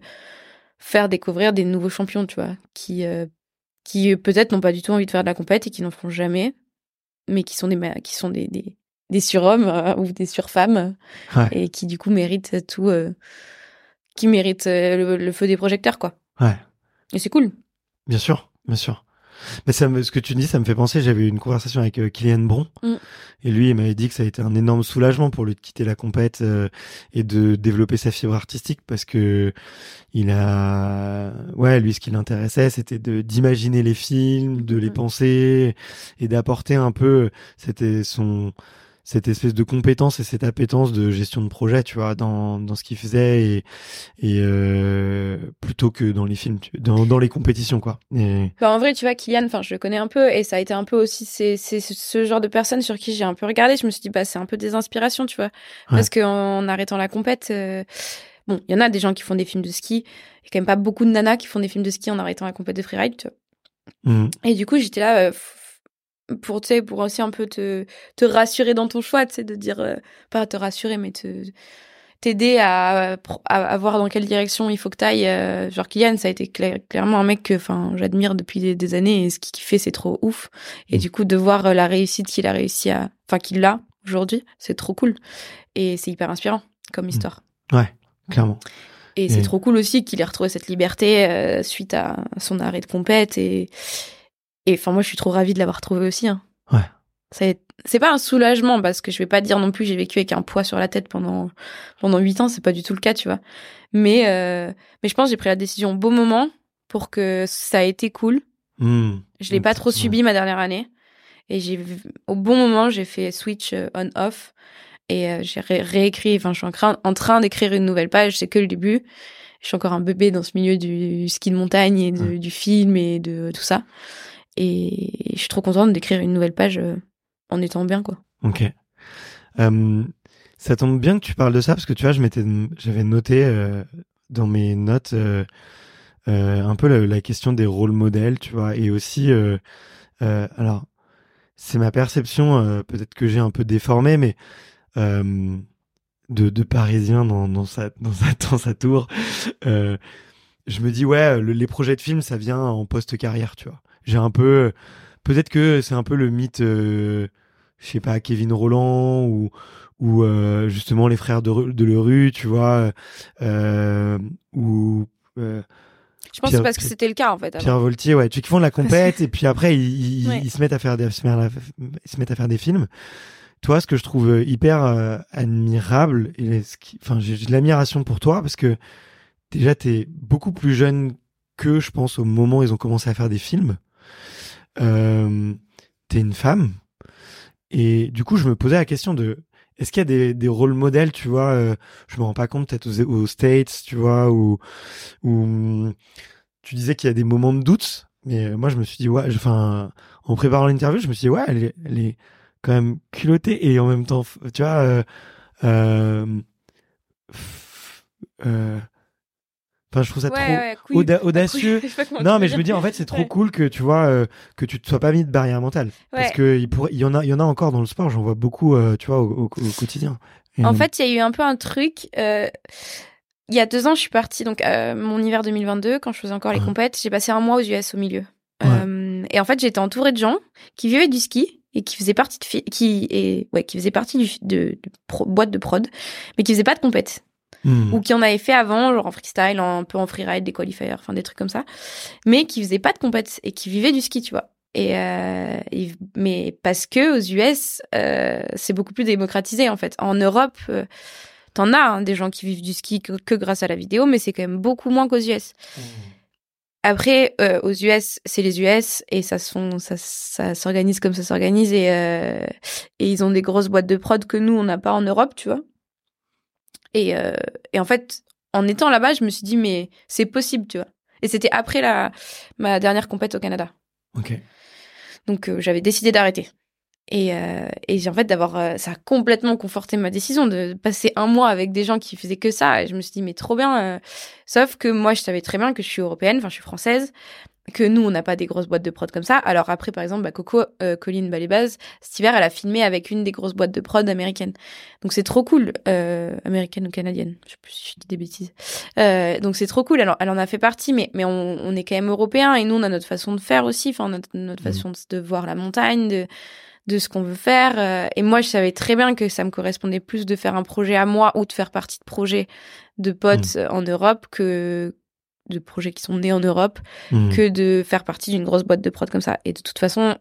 faire découvrir des nouveaux champions, tu vois, qui, euh, qui peut-être n'ont pas du tout envie de faire de la compète et qui n'en feront jamais, mais qui sont des, qui sont des, des, des surhommes euh, ou des surfemmes ouais. et qui du coup méritent tout, qui méritent le, le, feu des projecteurs, quoi. Ouais. Et c'est cool. Bien sûr, bien sûr. Mais ça me, ce que tu dis, ça me fait penser. J'avais eu une conversation avec euh, Kylian Bron, mm. et lui, il m'avait dit que ça a été un énorme soulagement pour lui de quitter la compète euh, et de développer sa fibre artistique parce que il a, ouais, lui, ce qui l'intéressait, c'était de d'imaginer les films, de les mm. penser et d'apporter un peu. C'était son cette espèce de compétence et cette appétence de gestion de projet, tu vois, dans, dans ce qu'il faisait et, et euh, plutôt que dans les films, dans, dans les compétitions, quoi. Et... Bah en vrai, tu vois, Kylian, enfin, je le connais un peu et ça a été un peu aussi, c'est, c'est ce genre de personne sur qui j'ai un peu regardé. Je me suis dit, bah, c'est un peu des inspirations, tu vois, ouais. parce qu'en arrêtant la compète, euh, bon, il y en a des gens qui font des films de ski. Il y a quand même pas beaucoup de nanas qui font des films de ski en arrêtant la compète de freeride, tu vois. Mmh. Et du coup, j'étais là. Euh, pour tu sais pour aussi un peu te te rassurer dans ton choix tu sais de dire euh, pas te rassurer mais te t'aider à, à, à, voir dans quelle direction il faut que t'ailles euh, genre Kylian ça a été clair, clairement un mec que enfin j'admire depuis des, des, années et ce qu'il fait c'est trop ouf. Et du coup de voir euh, la réussite qu'il a réussi à enfin qu'il a aujourd'hui c'est trop cool. Et c'est hyper inspirant comme histoire. Ouais clairement. Et, et... c'est trop cool aussi qu'il ait retrouvé cette liberté euh, suite à son arrêt de compète et et enfin, moi, je suis trop ravie de l'avoir trouvé aussi. Hein. Ouais. C'est pas un soulagement parce que je vais pas dire non plus j'ai vécu avec un poids sur la tête pendant pendant huit ans, c'est pas du tout le cas, tu vois. Mais euh, mais je pense j'ai pris la décision au bon moment pour que ça a été cool. Mmh. Je l'ai mmh, pas trop subi ma dernière année et j'ai au bon moment j'ai fait switch euh, on off et euh, j'ai ré réécrit. Enfin, je suis en train, en train d'écrire une nouvelle page. C'est que le début. Je suis encore un bébé dans ce milieu du ski de montagne et de, du film et de tout ça. Et je suis trop contente d'écrire une nouvelle page euh, en étant bien, quoi. Ok. Euh, ça tombe bien que tu parles de ça parce que tu vois, je j'avais noté euh, dans mes notes un peu la, question des rôles modèles, tu vois, et aussi, alors, c'est ma perception, peut-être que j'ai un peu déformé, mais de, de Parisien dans, dans sa dans sa tour, je me dis ouais, le, les projets de films, ça vient en post carrière, tu vois j'ai un peu peut-être que c'est un peu le mythe euh, je sais pas Kevin Roland ou ou euh, justement les frères de de Lerue tu vois euh, ou euh, je pense Pierre, parce que c'était le cas en fait. Pierre Voltier, ouais, tu qui font de la compète et puis après ils, ils, ouais. ils, se mettent à faire des se mettent à faire des films. Toi, ce que je trouve hyper euh, admirable et ce qui, enfin j'ai de l'admiration pour toi parce que déjà t'es beaucoup plus jeune que je pense au moment où ils ont commencé à faire des films euh, t'es une femme. Et du coup, je me posais la question de est-ce qu'il y a des, des rôles modèles, tu vois euh, Je me rends pas compte, peut-être aux, aux, States, tu vois, ou où tu disais qu'il y a des moments de doute, mais moi je me suis dit ouais, enfin en préparant l'interview, je me suis dit ouais, elle est, elle est quand même culottée et en même temps, tu vois. Euh, euh, euh, Enfin, je trouve ça trop audacieux. non, mais je me dis en fait, c'est trop cool que tu vois euh, que tu te sois pas mis de barrière mentale, parce que il, il y en a, il y en a encore dans le sport. J'en vois beaucoup, euh, tu vois, au, quotidien. en fait, il y a eu un peu un truc. Euh, il y a deux ans, je suis partie donc mon hiver 2022 quand je faisais encore les compètes. J'ai passé un mois aux US au milieu. et en fait, j'étais entourée de gens qui vivaient du ski et qui faisaient partie de qui et ouais qui faisaient partie du, de, boîte de prod, mais qui faisaient pas de compètes. Hmm. ou qui en avait fait avant, genre en freestyle, un peu en freeride, des qualifiers, enfin des trucs comme ça, mais qui faisaient pas de compète et qui vivaient du ski, tu vois. Et, euh, mais parce que aux US, euh, c'est beaucoup plus démocratisé en fait. En Europe, euh, t'en as hein, des gens qui vivent du ski que, grâce à la vidéo, mais c'est quand même beaucoup moins qu'aux US. Hmm. Après, euh, aux US, c'est les US et ça sont, ça, ça s'organise comme ça s'organise et, et ils ont des grosses boîtes de prod que nous on n'a pas en Europe, tu vois. Et, euh, et en fait, en étant là-bas, je me suis dit, mais c'est possible, tu vois. Et c'était après la, ma dernière compète au Canada. Ok. Donc, euh, j'avais décidé d'arrêter. Et, euh, et en fait, d'avoir, euh, ça a complètement conforté ma décision de passer un mois avec des gens qui faisaient que ça. Et je me suis dit, mais trop bien. Sauf que moi, je savais très bien que je suis européenne, enfin, je suis française que nous, on n'a pas des grosses boîtes de prod comme ça. Alors après, par exemple, bah, Coco, euh, Colline Balébaz, cet hiver, elle a filmé avec une des grosses boîtes de prod américaines. Donc c'est trop cool. Euh, américaine ou canadienne, je sais plus si je dis des bêtises. Euh, donc c'est trop cool. Alors, elle en a fait partie, mais, mais on, on est quand même européens et nous, on a notre façon de faire aussi, enfin notre, notre mmh. façon de, voir la montagne, de de ce qu'on veut faire. Euh, et moi, je savais très bien que ça me correspondait plus de faire un projet à moi ou de faire partie de projets de potes mmh. en Europe que de projets qui sont nés en Europe hmm. que de faire partie d'une grosse boîte de prod comme ça. Et de toute façon,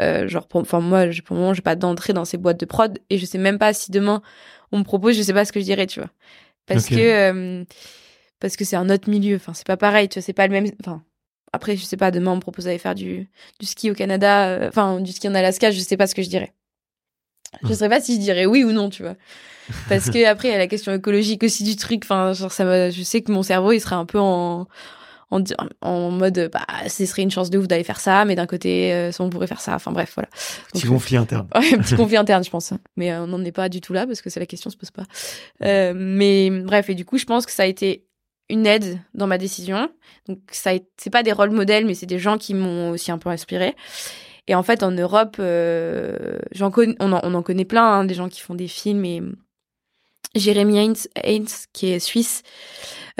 euh, genre, pour, enfin moi, pour le moment, j'ai pas d'entrée dans ces boîtes de prod et je sais même pas si demain on me propose, je sais pas ce que je dirais, tu vois, parce que euh, parce que c'est un autre milieu. Enfin, c'est pas pareil, tu vois, c'est pas le même. Enfin, après, je sais pas. Demain, on me propose d'aller faire du du ski au Canada, euh, enfin du ski en Alaska, je sais pas ce que je dirais. Je sais pas si je dirais oui ou non, tu vois. Parce que après, il y a la question écologique aussi du truc. Enfin, genre, ça je sais que mon cerveau, il serait un peu en, en, en mode, bah, ce serait une chance de ouf d'aller faire ça, mais d'un côté, euh, on pourrait faire ça. Enfin, bref, voilà. petit conflit interne. Ouais, petit conflit interne, je pense. Mais euh, on n'en est pas du tout là parce que c'est la question se pose pas. Euh, mais bref, et du coup, je pense que ça a été une aide dans ma décision. Donc, ça, c'est pas des rôles modèles, mais c'est des gens qui m'ont aussi un peu inspiré. Et en fait, en Europe, euh, j'en on, en, on en connaît plein, hein, des gens qui font des films et Jérémy Heinz, qui est suisse,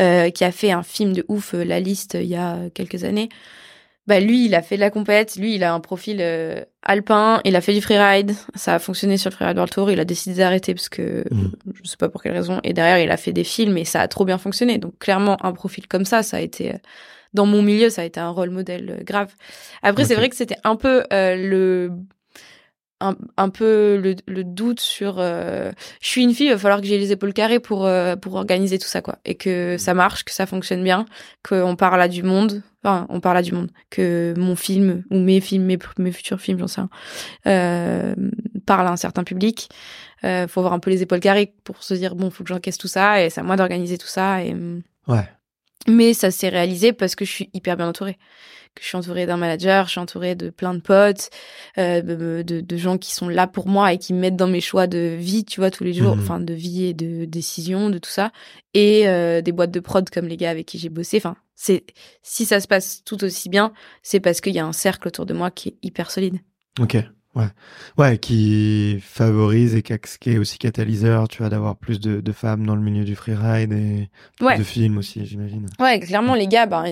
euh, qui a fait un film de ouf, euh, La Liste, il y a quelques années. Bah lui, il a fait de la compète. Lui, il a un profil euh, alpin. Il a fait du freeride. Ça a fonctionné sur le freeride World Tour. Il a décidé d'arrêter parce que mm. je sais pas pour quelle raison. Et derrière, il a fait des films et ça a trop bien fonctionné. Donc clairement, un profil comme ça, ça a été dans mon milieu, ça a été un rôle modèle grave. Après, c'est vrai que c'était un peu le un, un peu le, le, doute sur euh, je suis une fille, il va falloir que j'ai les épaules carrées pour euh, pour organiser tout ça quoi et que ça marche, que ça fonctionne bien, qu'on parle à du monde, enfin on parle à du monde, que mon film ou mes films, mes, mes futurs films, j'en sais rien, euh, parle à un certain public. Euh, faut avoir un peu les épaules carrées pour se dire bon, faut que j'encaisse tout ça et c'est à moi d'organiser tout ça et ouais. Mais ça s'est réalisé parce que je suis hyper bien entourée que je suis entourée d'un manager, je suis entourée de plein de potes, euh, de, de, gens qui sont là pour moi et qui m'aident dans mes choix de vie, tu vois, tous les jours, mhm. enfin de vie et de décision, de tout ça, et euh, des boîtes de prod comme les gars avec qui j'ai bossé. Enfin, c'est si ça se passe tout aussi bien, c'est parce qu'il y a un cercle autour de moi qui est hyper solide. Ok. Ouais, ouais, qui favorise et qui est aussi catalyseur, tu vois, d'avoir plus de, de, femmes dans le milieu du freeride et de films aussi, j'imagine. Ouais, clairement, les gars, bah,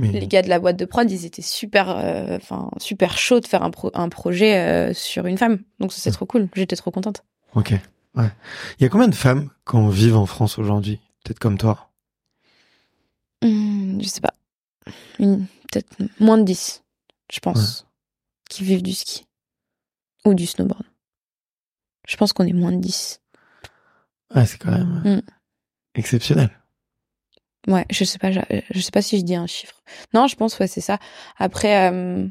les gars de la boîte de prod, ils étaient super, euh, enfin super chauds de faire un, un projet euh, sur une femme. Donc c'est trop cool. J'étais trop contente. Ok. Ouais. Il y a combien de femmes qui vivent en France aujourd'hui? Peut-être comme toi mmh, Je sais pas. Peut-être moins de 10, je pense, qui vivent du ski ou du snowboard. Je pense qu'on est moins de 10. Ouais, c'est quand même mmh. exceptionnel. Ouais, je sais pas, je, sais pas si je dis un chiffre. Non, je pense ouais, c'est ça. Après, euh...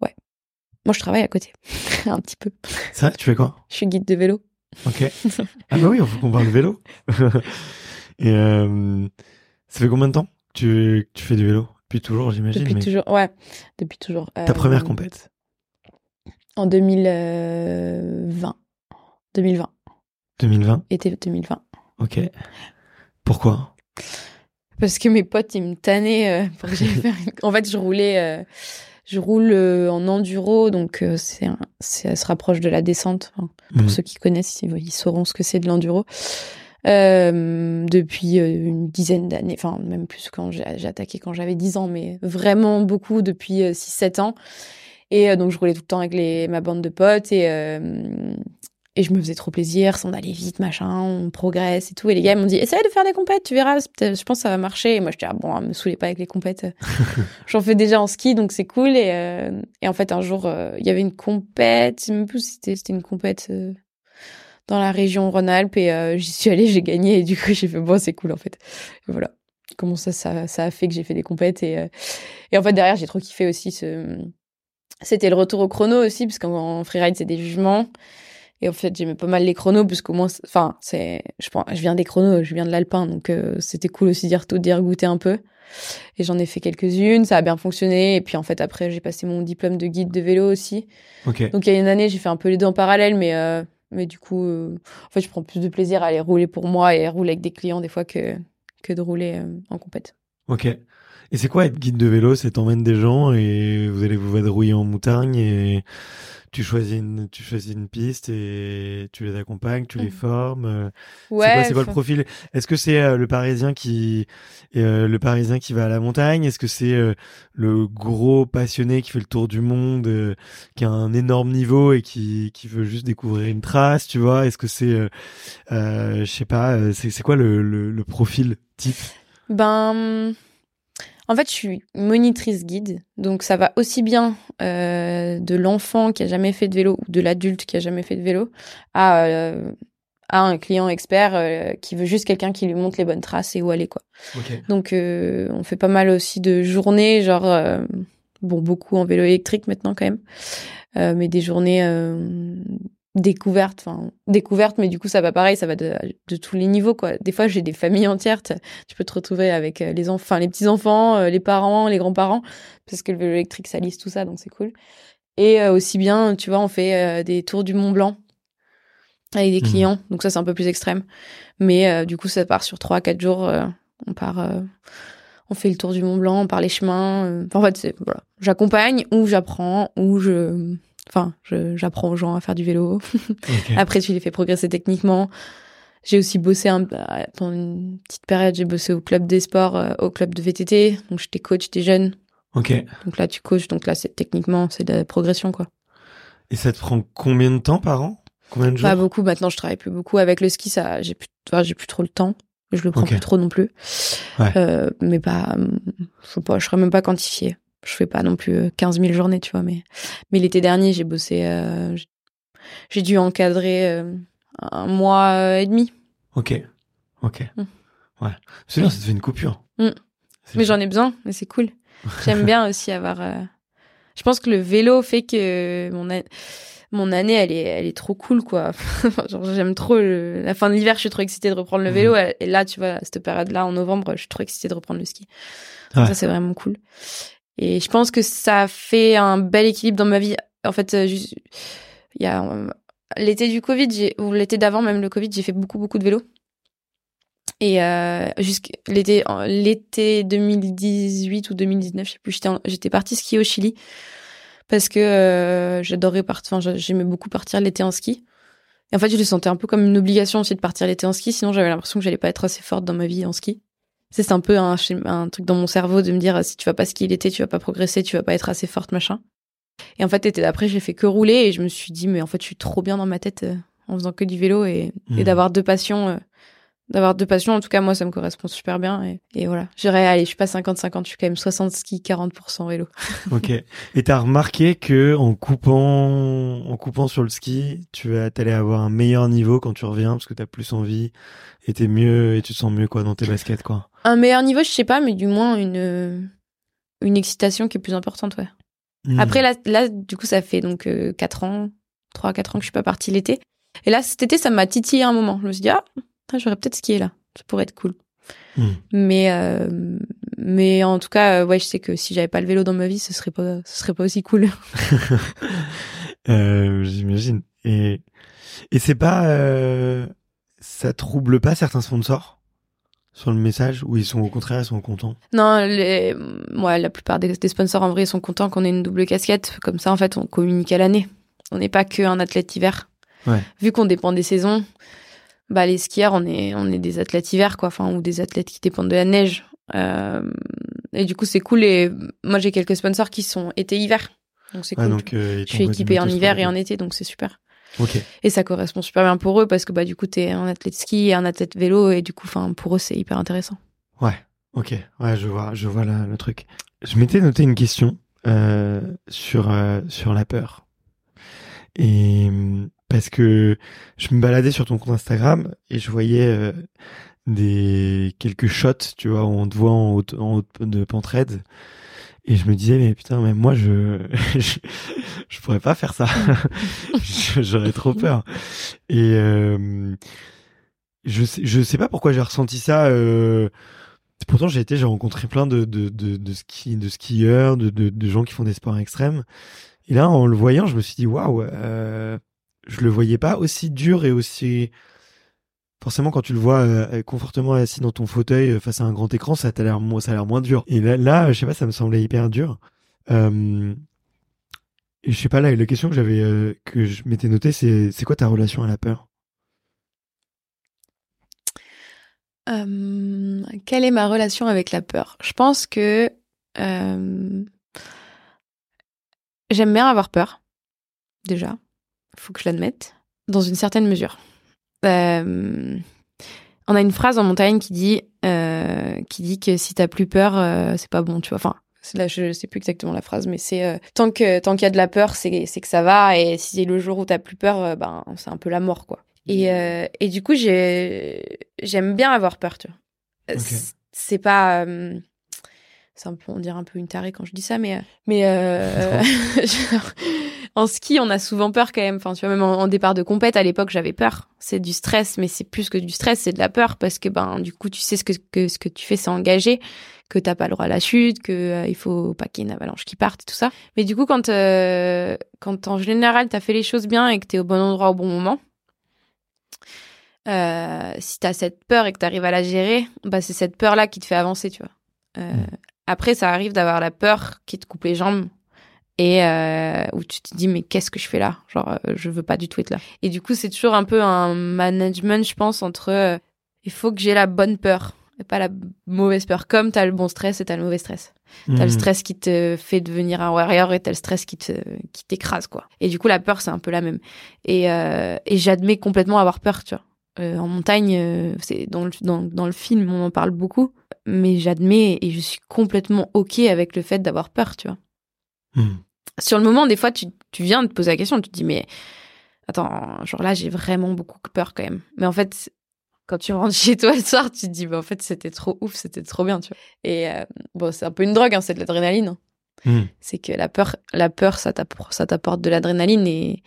ouais. moi, je travaille à côté, un petit peu. Ça, tu fais quoi? Je suis guide de vélo. Ok. ah bah oui, il faut qu'on parle de vélo. Et euh, ça fait combien de temps que tu, tu fais du vélo? Depuis toujours, j'imagine. Depuis mais... toujours, ouais, depuis toujours. Ta Euh, première compète En 2020. 2020. 2020 Été 2020. Ok. Pourquoi? Parce que mes potes, ils me tannaient euh, pour que faire une... En fait, je roulais... euh, je roule euh, en enduro, donc c'est ça se rapproche de la descente. Pour Mhm. ceux qui connaissent, ils, ils sauront ce que c'est de l'enduro. Euh, depuis une dizaine d'années, enfin même plus quand j'ai attaqué quand j'avais 10 ans, mais vraiment beaucoup depuis 6-7 ans. Et euh, donc je roulais tout le temps avec les, ma bande de potes et, euh, et je me faisais trop plaisir, s'en allait vite, machin, on progresse et tout. Et les gars ils m'ont dit, essaye de faire des compètes, tu verras, je pense que ça va marcher. Et moi j'étais, ah bon, me saoulez pas avec les compètes. J'en fais déjà en ski, donc c'est cool. Et, euh, et en fait, un jour, euh, il y avait une compète, je sais même plus c'était c'était une compète euh, dans la région Rhône-Alpes et euh, j'y suis allée, j'ai gagné et du coup j'ai fait bon c'est cool en fait. Et voilà comment ça, ça ça a fait que j'ai fait des compètes et euh, et en fait derrière j'ai trop kiffé aussi ce c'était le retour au chrono aussi parce qu'en freeride c'est des jugements et en fait j'aimais pas mal les chronos parce qu'au moins enfin c'est je je viens des chronos je viens de l'alpin donc euh, c'était cool aussi d'y re- d'y regoûter un peu et j'en ai fait quelques-unes ça a bien fonctionné et puis en fait après j'ai passé mon diplôme de guide de vélo aussi Ok. donc il y a une année, j'ai fait un peu les deux en parallèle, mais euh, mais du coup, euh, en fait, je prends plus de plaisir à aller rouler pour moi et rouler avec des clients des fois que que de rouler en compète. Ok. Et c'est quoi être guide de vélo? C'est t'emmènes des gens et vous allez vous vadrouiller en montagne et tu choisis une, tu choisis une piste et tu les accompagnes, tu les Mhm. formes. euh, c'est Ouais. quoi, c'est quoi le profil? Est-ce que c'est euh, le Parisien qui, euh, le Parisien qui va à la montagne? Est-ce que c'est euh, le gros passionné qui fait le tour du monde, qui a un énorme niveau et qui, qui veut juste découvrir une trace, tu vois? Est-ce que c'est, je sais pas, c'est, c'est quoi le, le, le profil type? Ben, en fait, je suis monitrice guide, donc ça va aussi bien euh, de l'enfant qui a jamais fait de vélo ou de l'adulte qui a jamais fait de vélo à euh, à un client expert euh, qui veut juste quelqu'un qui lui montre les bonnes traces et où aller quoi. Donc, on fait pas mal aussi de journées, genre, bon, beaucoup en vélo électrique maintenant quand même, mais des journées découvertes, enfin, découvertes, mais du coup, ça va pareil, ça va de, de tous les niveaux, quoi. Des fois, j'ai des familles entières, tu peux te retrouver avec euh, les enfants, les petits-enfants, euh, les parents, les grands-parents, parce que le vélo électrique, ça lisse tout ça, donc c'est cool. Et euh, aussi bien, tu vois, on fait euh, des tours du Mont Blanc avec des Mhm. clients, donc ça, c'est un peu plus extrême. Mais euh, du coup, ça part sur trois, quatre jours. on part, on fait le tour du Mont Blanc, on part les chemins. enfin, en fait, c'est voilà, j'accompagne ou j'apprends ou je, enfin, j'apprends aux gens à faire du vélo. Après, tu les fais progresser techniquement. J'ai aussi bossé un, pendant une petite période. J'ai bossé au club des sports, euh, au club de VTT. Donc, j'étais coach des jeunes. Ok. Donc là, tu coaches. Donc là, c'est techniquement, c'est de la progression, quoi. Et ça te prend combien de temps par an? Combien de jours? Pas beaucoup. Maintenant, je travaille plus beaucoup avec le ski. Ça, j'ai plus, enfin, j'ai plus trop le temps. Je le prends plus trop non plus. Ouais. Euh, mais pas, je sais pas, je serais même pas quantifiée. Je fais pas non plus euh, 15 000 journées, tu vois. Mais, mais l'été dernier, j'ai bossé, euh, j'ai- dû encadrer euh, un mois euh, et demi. Ok. Ok. Mm. Ouais. C'est bien, ça te fait une coupure. Mm. Mais j'en ai besoin, mais c'est cool. J'aime bien aussi avoir. euh, Je pense que le vélo fait que mon a- mon année, elle est, elle est trop cool, quoi. J'aime trop le- la fin de l'hiver. Je suis trop excitée de reprendre le Mhm. vélo. Et là, tu vois, à cette période-là, en novembre, je suis trop excitée de reprendre le ski. Ouais. Ça, c'est vraiment cool. Et je pense que ça fait un bel équilibre dans ma vie. En fait, euh, il y a euh, l'été du Covid, ou l'été d'avant, même le Covid, j'ai fait beaucoup, beaucoup de vélo. Et euh, l'été, l'été 2018 ou 2019, je sais plus, j'étais, partie skier au Chili parce que euh, j'adorais partir, j'aimais beaucoup partir l'été en ski. Et en fait, je le sentais un peu comme une obligation aussi de partir l'été en ski, sinon j'avais l'impression que j'allais pas être assez forte dans ma vie en ski. C'est un peu un, truc dans mon cerveau de me dire si tu vas pas skier l'été, tu vas pas progresser, tu vas pas être assez forte, machin. Et en fait, l'été d'après, j'ai fait que rouler et je me suis dit, mais en fait, je suis trop bien dans ma tête euh, en faisant que du vélo et, et Mhm. d'avoir deux passions. D'avoir deux passions, en tout cas, moi, ça me correspond super bien. Et, et voilà. J'irais, allez, je suis pas 50-50, je suis quand même 60 ski, 40% vélo. Ok. Et t'as remarqué que en coupant, en coupant sur le ski, tu vas, t'allais avoir un meilleur niveau quand tu reviens parce que t'as plus envie et t'es mieux et tu te sens mieux quoi dans tes baskets quoi? Un meilleur niveau, je sais pas, mais du moins une, une excitation qui est plus importante, ouais. Hmm. Après, là, là, du coup, ça fait donc euh, 4 ans, 3 4 ans que je suis pas partie l'été. Et là, cet été, ça m'a titillé un moment. Je me suis dit, ah, putain, j'aurais peut-être skié là. Ça pourrait être cool. Hmm. Mais, euh, mais en tout cas, euh, ouais, je sais que si j'avais pas le vélo dans ma vie, ce serait pas, ce serait pas aussi cool. Euh, J'imagine. Et, et c'est pas, euh, ça trouble pas certains sponsors sur le message ou ils sont au contraire ils sont contents? Non, les, ouais, la plupart des, des sponsors en vrai sont contents qu'on ait une double casquette. Comme ça, en fait, on communique à l'année. On n'est pas qu'un athlète hiver. Ouais. Vu qu'on dépend des saisons, bah les skieurs, on est, on est des athlètes hiver, quoi. Enfin, ou des athlètes qui dépendent de la neige. Euh, et du coup, c'est cool. Et moi, j'ai quelques sponsors qui sont été-hiver. Donc c'est Ouais, cool. donc, euh, je suis équipée en hiver et en été, donc c'est super. Ok. Et ça correspond super bien pour eux parce que bah du coup t'es un athlète ski et un athlète vélo et du coup enfin pour eux c'est hyper intéressant. Ouais. Ok. Ouais, je vois, je vois là, le truc. Je m'étais noté une question euh, sur sur la peur. Et parce que je me baladais sur ton compte Instagram et je voyais euh, des quelques shots, tu vois, on te voit en haut, en haut de Pentraide. Et je me disais, mais putain, même moi, je, je, je pourrais pas faire ça. J'aurais trop peur. Et euh, je sais, je sais pas pourquoi j'ai ressenti ça. Euh, pourtant, j'ai été, j'ai rencontré plein de de de, de ski, de skieurs, de, de de gens qui font des sports extrêmes. Et là, en le voyant, je me suis dit, waouh, euh, je le voyais pas aussi dur et aussi forcément quand tu le vois euh, confortablement assis dans ton fauteuil euh, face à un grand écran ça a l'air mo- ça a moins dur. Et là, là je sais pas ça me semblait hyper dur. Je sais pas là la question que j'avais euh, que je m'étais noté c'est c'est quoi ta relation à la peur? Quelle est ma relation avec la peur? Je pense que j'aime bien avoir peur. Déjà, faut que je l'admette, dans une certaine mesure. Euh, on a une phrase en montagne qui dit euh, qui dit que si t'as plus peur, euh, c'est pas bon, tu vois. Enfin, là, je sais plus exactement la phrase, mais c'est tant que tant qu'il y a de la peur, c'est que ça va, et si c'est le jour où t'as plus peur, ben c'est un peu la mort, quoi. Et euh, et du coup, j'ai j'aime bien avoir peur, tu vois. C'est- pas c'est un peu on dirait un peu une tarée quand je dis ça, mais mais euh, genre, en ski, on a souvent peur quand même. Enfin, tu vois, même en, en départ de compète, à l'époque, j'avais peur. C'est du stress, mais c'est plus que du stress, c'est de la peur parce que ben du coup, tu sais ce que, que ce que tu fais, c'est engagé, que t'as pas le droit à la chute, que euh, il faut pas qu'il y ait une avalanche qui parte, et tout ça. Mais du coup, quand euh, quand en général t'as fait les choses bien et que t'es au bon endroit au bon moment, euh, si t'as cette peur et que t'arrives à la gérer, bah c'est cette peur là qui te fait avancer, tu vois. Euh, Mm. Après, ça arrive d'avoir la peur qui te coupe les jambes et euh, où tu te dis mais qu'est-ce que je fais là? Genre euh, je veux pas du tout être là. Et du coup, c'est toujours un peu un management, je pense, entre euh, il faut que j'ai la bonne peur et pas la mauvaise peur. Comme t'as le bon stress et t'as le mauvais stress. T'as le Hmm. stress qui te fait devenir un warrior et t'as le stress qui te qui t'écrase quoi. Et du coup la peur c'est un peu la même. Et euh, et j'admets complètement avoir peur tu vois. Euh, en montagne euh, c'est dans le dans, dans le film on en parle beaucoup mais j'admets et je suis complètement ok avec le fait d'avoir peur tu vois. Hmm. Sur le moment des fois tu tu viens de te poser la question tu te dis mais attends genre là j'ai vraiment beaucoup peur quand même. Mais en fait quand tu rentres chez toi le soir, tu te dis, bah, en fait, c'était trop ouf, c'était trop bien, tu vois. Et euh, bon, c'est un peu une drogue, hein, c'est de l'adrénaline. hein. Hmm. C'est que la peur, la peur, ça t'apporte, de l'adrénaline et,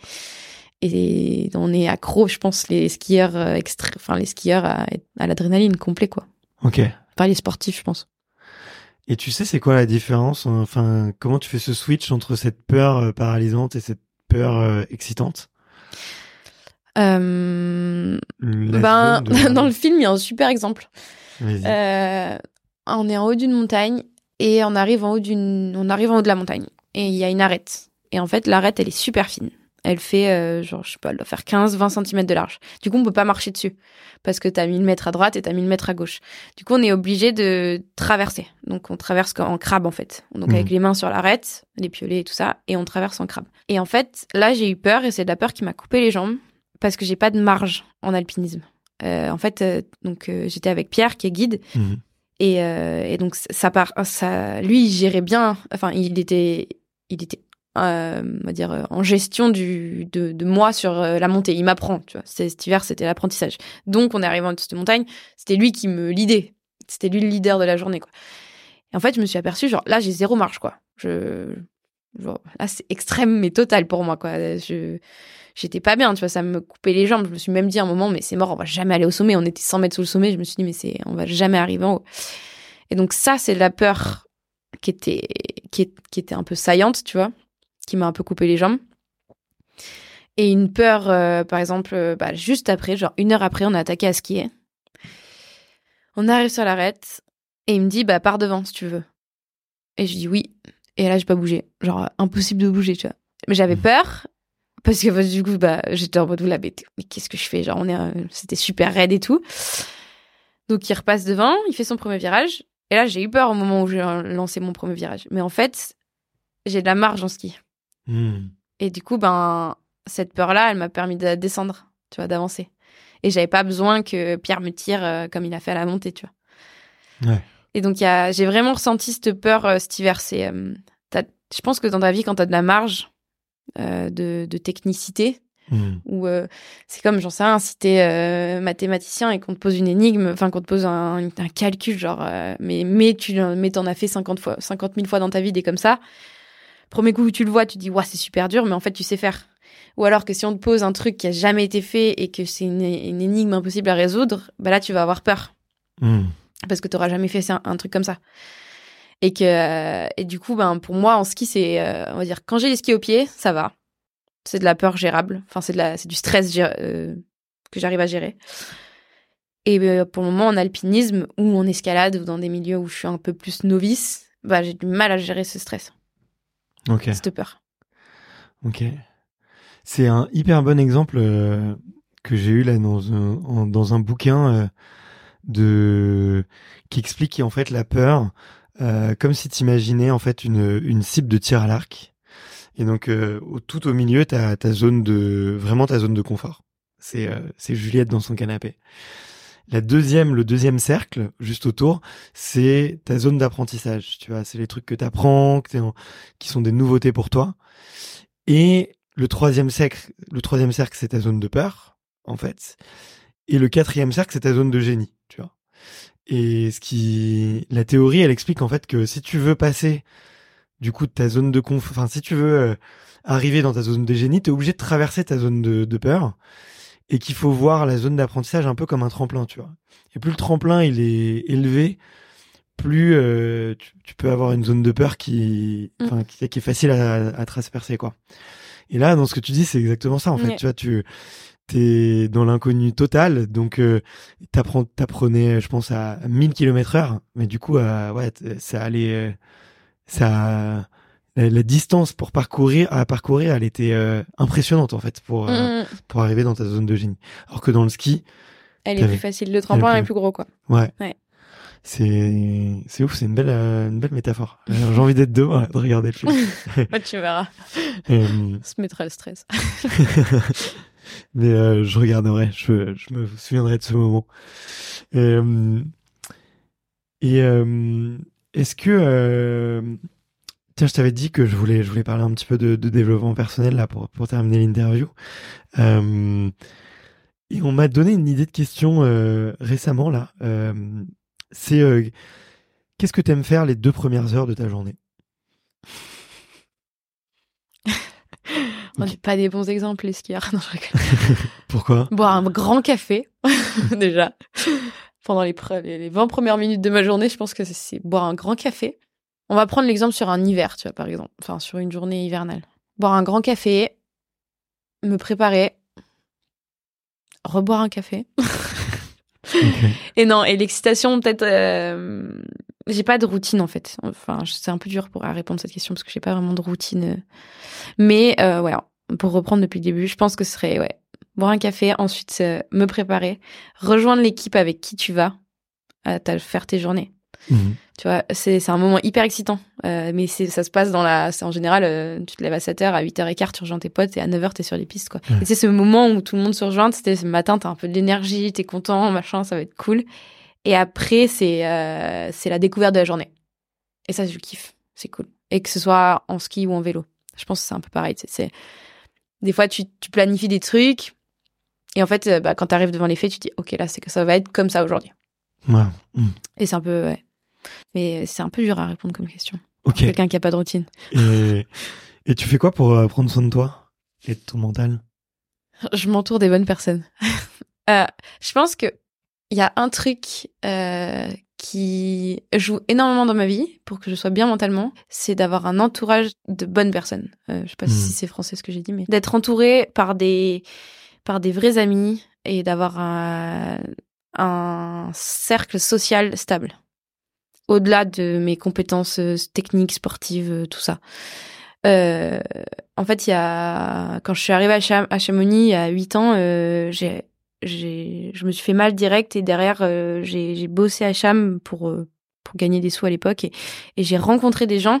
et on est accro, je pense, les skieurs euh, extra- enfin, les skieurs à, à l'adrénaline complet, quoi. ok Pas les sportifs, je pense. Et tu sais c'est quoi la différence enfin comment tu fais ce switch entre cette peur euh, paralysante et cette peur euh, excitante? Euh, ben, de- dans le film, il y a un super exemple. Euh, on est en haut d'une montagne et on arrive en haut d'une, on arrive en haut de la montagne et il y a une arête. Et en fait, l'arête, elle est super fine. Elle fait, euh, genre, je sais pas, elle doit faire 15-20 cm de large. Du coup, on peut pas marcher dessus parce que t'as 1000 mètres à droite et t'as 1000 mètres à gauche. Du coup, on est obligé de traverser. Donc, on traverse en crabe, en fait. Donc, Mhm. avec les mains sur l'arête, les piolets et tout ça, et on traverse en crabe. Et en fait, là, j'ai eu peur et c'est de la peur qui m'a coupé les jambes parce que j'ai pas de marge en alpinisme. Euh, en fait, euh, donc euh, j'étais avec Pierre qui est guide Mhm. et, et donc ça part, ça, lui il gérait bien. Enfin, il était, il était, euh, on va dire euh, en gestion de, moi sur euh, la montée. Il m'apprend, tu vois. Cet hiver, c'était l'apprentissage. Donc on est arrivé en cette montagne, c'était lui qui me lidait. C'était lui le leader de la journée, quoi. Et en fait, je me suis aperçue, genre là, j'ai zéro marge, quoi. Je là, c'est extrême, mais total pour moi, quoi. Je, j'étais pas bien, tu vois, ça me coupait les jambes. Je me suis même dit à un moment, mais c'est mort, on va jamais aller au sommet. On était 100 mètres sous le sommet. Je me suis dit, mais c'est, on va jamais arriver en haut. Et donc, ça, c'est la peur qui était, qui était un peu saillante, tu vois, qui m'a un peu coupé les jambes. Et une peur, euh, par exemple, euh, bah, juste après, genre une heure après, on a attaqué à skier. On arrive sur l'arête et il me dit, bah, pars devant si tu veux. Et je dis oui. Et là, j'ai pas bougé. Genre, impossible de bouger, tu vois. Mais j'avais peur parce que bah, du coup, bah, j'étais en mode, la bête, mais qu'est-ce que je fais? Genre, on est, euh, c'était super raide et tout. Donc, il repasse devant, il fait son premier virage. Et là, j'ai eu peur au moment où j'ai lancé mon premier virage. Mais en fait, j'ai de la marge en ski. Hmm. Et du coup, ben, cette peur-là, elle m'a permis de descendre, tu vois, d'avancer. Et j'avais pas besoin que Pierre me tire euh, comme il a fait à la montée, tu vois. Ouais. Et donc, j'ai vraiment ressenti cette peur euh, cet hiver. C'est, euh, je pense que dans ta vie, quand tu as de la marge euh, de, de technicité, Hmm. ou c'est comme, j'en sais rien, si t'es euh, mathématicien et qu'on te pose une énigme, enfin qu'on te pose un, un calcul, genre, mais, mais tu mais t'en as fait 50, fois, 50 000 fois dans ta vie des comme ça, premier coup où tu le vois, tu te dis, ouais, c'est super dur, mais en fait, tu sais faire. Ou alors que si on te pose un truc qui a jamais été fait et que c'est une, une énigme impossible à résoudre, bah là, tu vas avoir peur Hmm. parce que tu n'auras jamais fait ça, un truc comme ça. Et que euh, et du coup, ben pour moi en ski, c'est euh, on va dire quand j'ai les skis au pied, ça va. C'est de la peur gérable. Enfin, c'est de la c'est du stress euh, que j'arrive à gérer. Et euh, pour le moment en alpinisme ou en escalade ou dans des milieux où je suis un peu plus novice, bah j'ai du mal à gérer ce stress, Ok. cette peur. Ok. C'est un hyper bon exemple euh, que j'ai eu là dans un, en- dans un bouquin euh, de qui explique en fait la peur euh, comme si tu imaginais en fait une, une cible de tir à l'arc. Et donc euh, au- tout au milieu, t'as ta zone de vraiment ta zone de confort. C'est euh, c'est Juliette dans son canapé. La deuxième, le deuxième cercle, juste autour, c'est ta zone d'apprentissage. Tu vois, c'est les trucs que t'es en- qui sont des nouveautés pour toi. Et le troisième cercle, le troisième cercle, c'est ta zone de peur, en fait. Et le quatrième cercle, c'est ta zone de génie, tu vois. Et ce qui, la théorie, elle explique en fait que si tu veux passer, du coup, de ta zone de conf, enfin, si tu veux euh, arriver dans ta zone de génie, t'es obligé de traverser ta zone de peur. Et qu'il faut voir la zone d'apprentissage un peu comme un tremplin, tu vois. Et plus le tremplin, il est élevé, plus euh, tu, tu peux avoir une zone de peur qui, Mm. qui, qui est facile à, à transpercer, quoi. Et là, dans ce que tu dis, c'est exactement ça, en fait. Tu vois, tu t'es dans l'inconnu total, donc euh, t'apprends, t'apprenais, je pense, à 1000 km heure, mais du coup, euh, ouais, ça allait, euh, ça, la, la distance pour parcourir, à parcourir, elle était euh, impressionnante, en fait, pour, euh, Mm, mm. pour arriver dans ta zone de génie. Alors que dans le ski, Elle est plus facile. Le tremplin est est plus- plus gros, quoi. ouais. Ouais. C'est, c'est ouf, c'est une belle, euh, une belle métaphore. Euh, J'ai envie d'être devant, là, de regarder le film. Ouais, tu verras. Euh, On se mettra le stress. Mais euh, je regarderai, je, je me souviendrai de ce moment. Euh, et euh, est-ce que euh, tiens, je t'avais dit que je voulais, je voulais parler un petit peu de, de développement personnel là pour pour terminer l'interview. Euh, et on m'a donné une idée de question euh, récemment là. Euh, c'est qu'est-ce que t'aimes faire les deux premières heures de ta journée? On n'est pas des bons exemples, les skieurs. Non, je. Pourquoi? Boire un grand café, déjà. Pendant les, les les 20 premières minutes de ma journée, je pense que c'est boire un grand café. On va prendre l'exemple sur un hiver, tu vois, par exemple. Enfin, sur une journée hivernale. Boire un grand café, me préparer, reboire un café. Et non, et l'excitation, peut-être. euh, J'ai pas de routine en fait. Enfin, c'est un peu dur pour à répondre à cette question parce que j'ai pas vraiment de routine. euh. Mais euh, voilà, pour reprendre depuis le début, je pense que ce serait ouais, boire un café, ensuite euh, me préparer, rejoindre l'équipe avec qui tu vas à ta- faire tes journées. Mhm. Tu vois, c'est un moment hyper excitant. Euh, mais ça se passe dans la. En général, euh, tu te lèves à 7h, à 8h15, tu rejoins tes potes et à 9h, t'es sur les pistes, quoi. Et c'est ce moment où tout le monde se rejoint. C'était ce matin, t'as un peu de l'énergie, t'es content, machin, ça va être cool. Et après, c'est euh, la découverte de la journée. Et ça, je kiffe. C'est cool. Et que ce soit en ski ou en vélo. Je pense que c'est un peu pareil. C'est- des fois, tu, tu planifies des trucs. Et en fait, euh, bah, quand t'arrives devant les faits, tu te dis, OK, là, c'est que ça va être comme ça aujourd'hui. Ouais. Mhm. Et c'est un peu, ouais. Mais c'est un peu dur à répondre comme question. Quelqu'un qui a pas de routine. Et, et tu fais quoi pour euh, prendre soin de toi et de ton mental? Je m'entoure des bonnes personnes. Euh, je pense que il y a un truc euh, qui joue énormément dans ma vie pour que je sois bien mentalement, c'est d'avoir un entourage de bonnes personnes. Euh, je sais pas Hmm. si c'est français ce que j'ai dit, mais d'être entouré par des par des vrais amis et d'avoir un, un cercle social stable. Au-delà de mes compétences euh, techniques, sportives, euh, tout ça. Euh, en fait, il y a quand je suis arrivée à, Cham- à Chamonix il y a 8 ans, euh, j'ai je me suis fait mal direct et derrière j'ai bossé à Cham pour pour gagner des sous à l'époque et, et j'ai rencontré des gens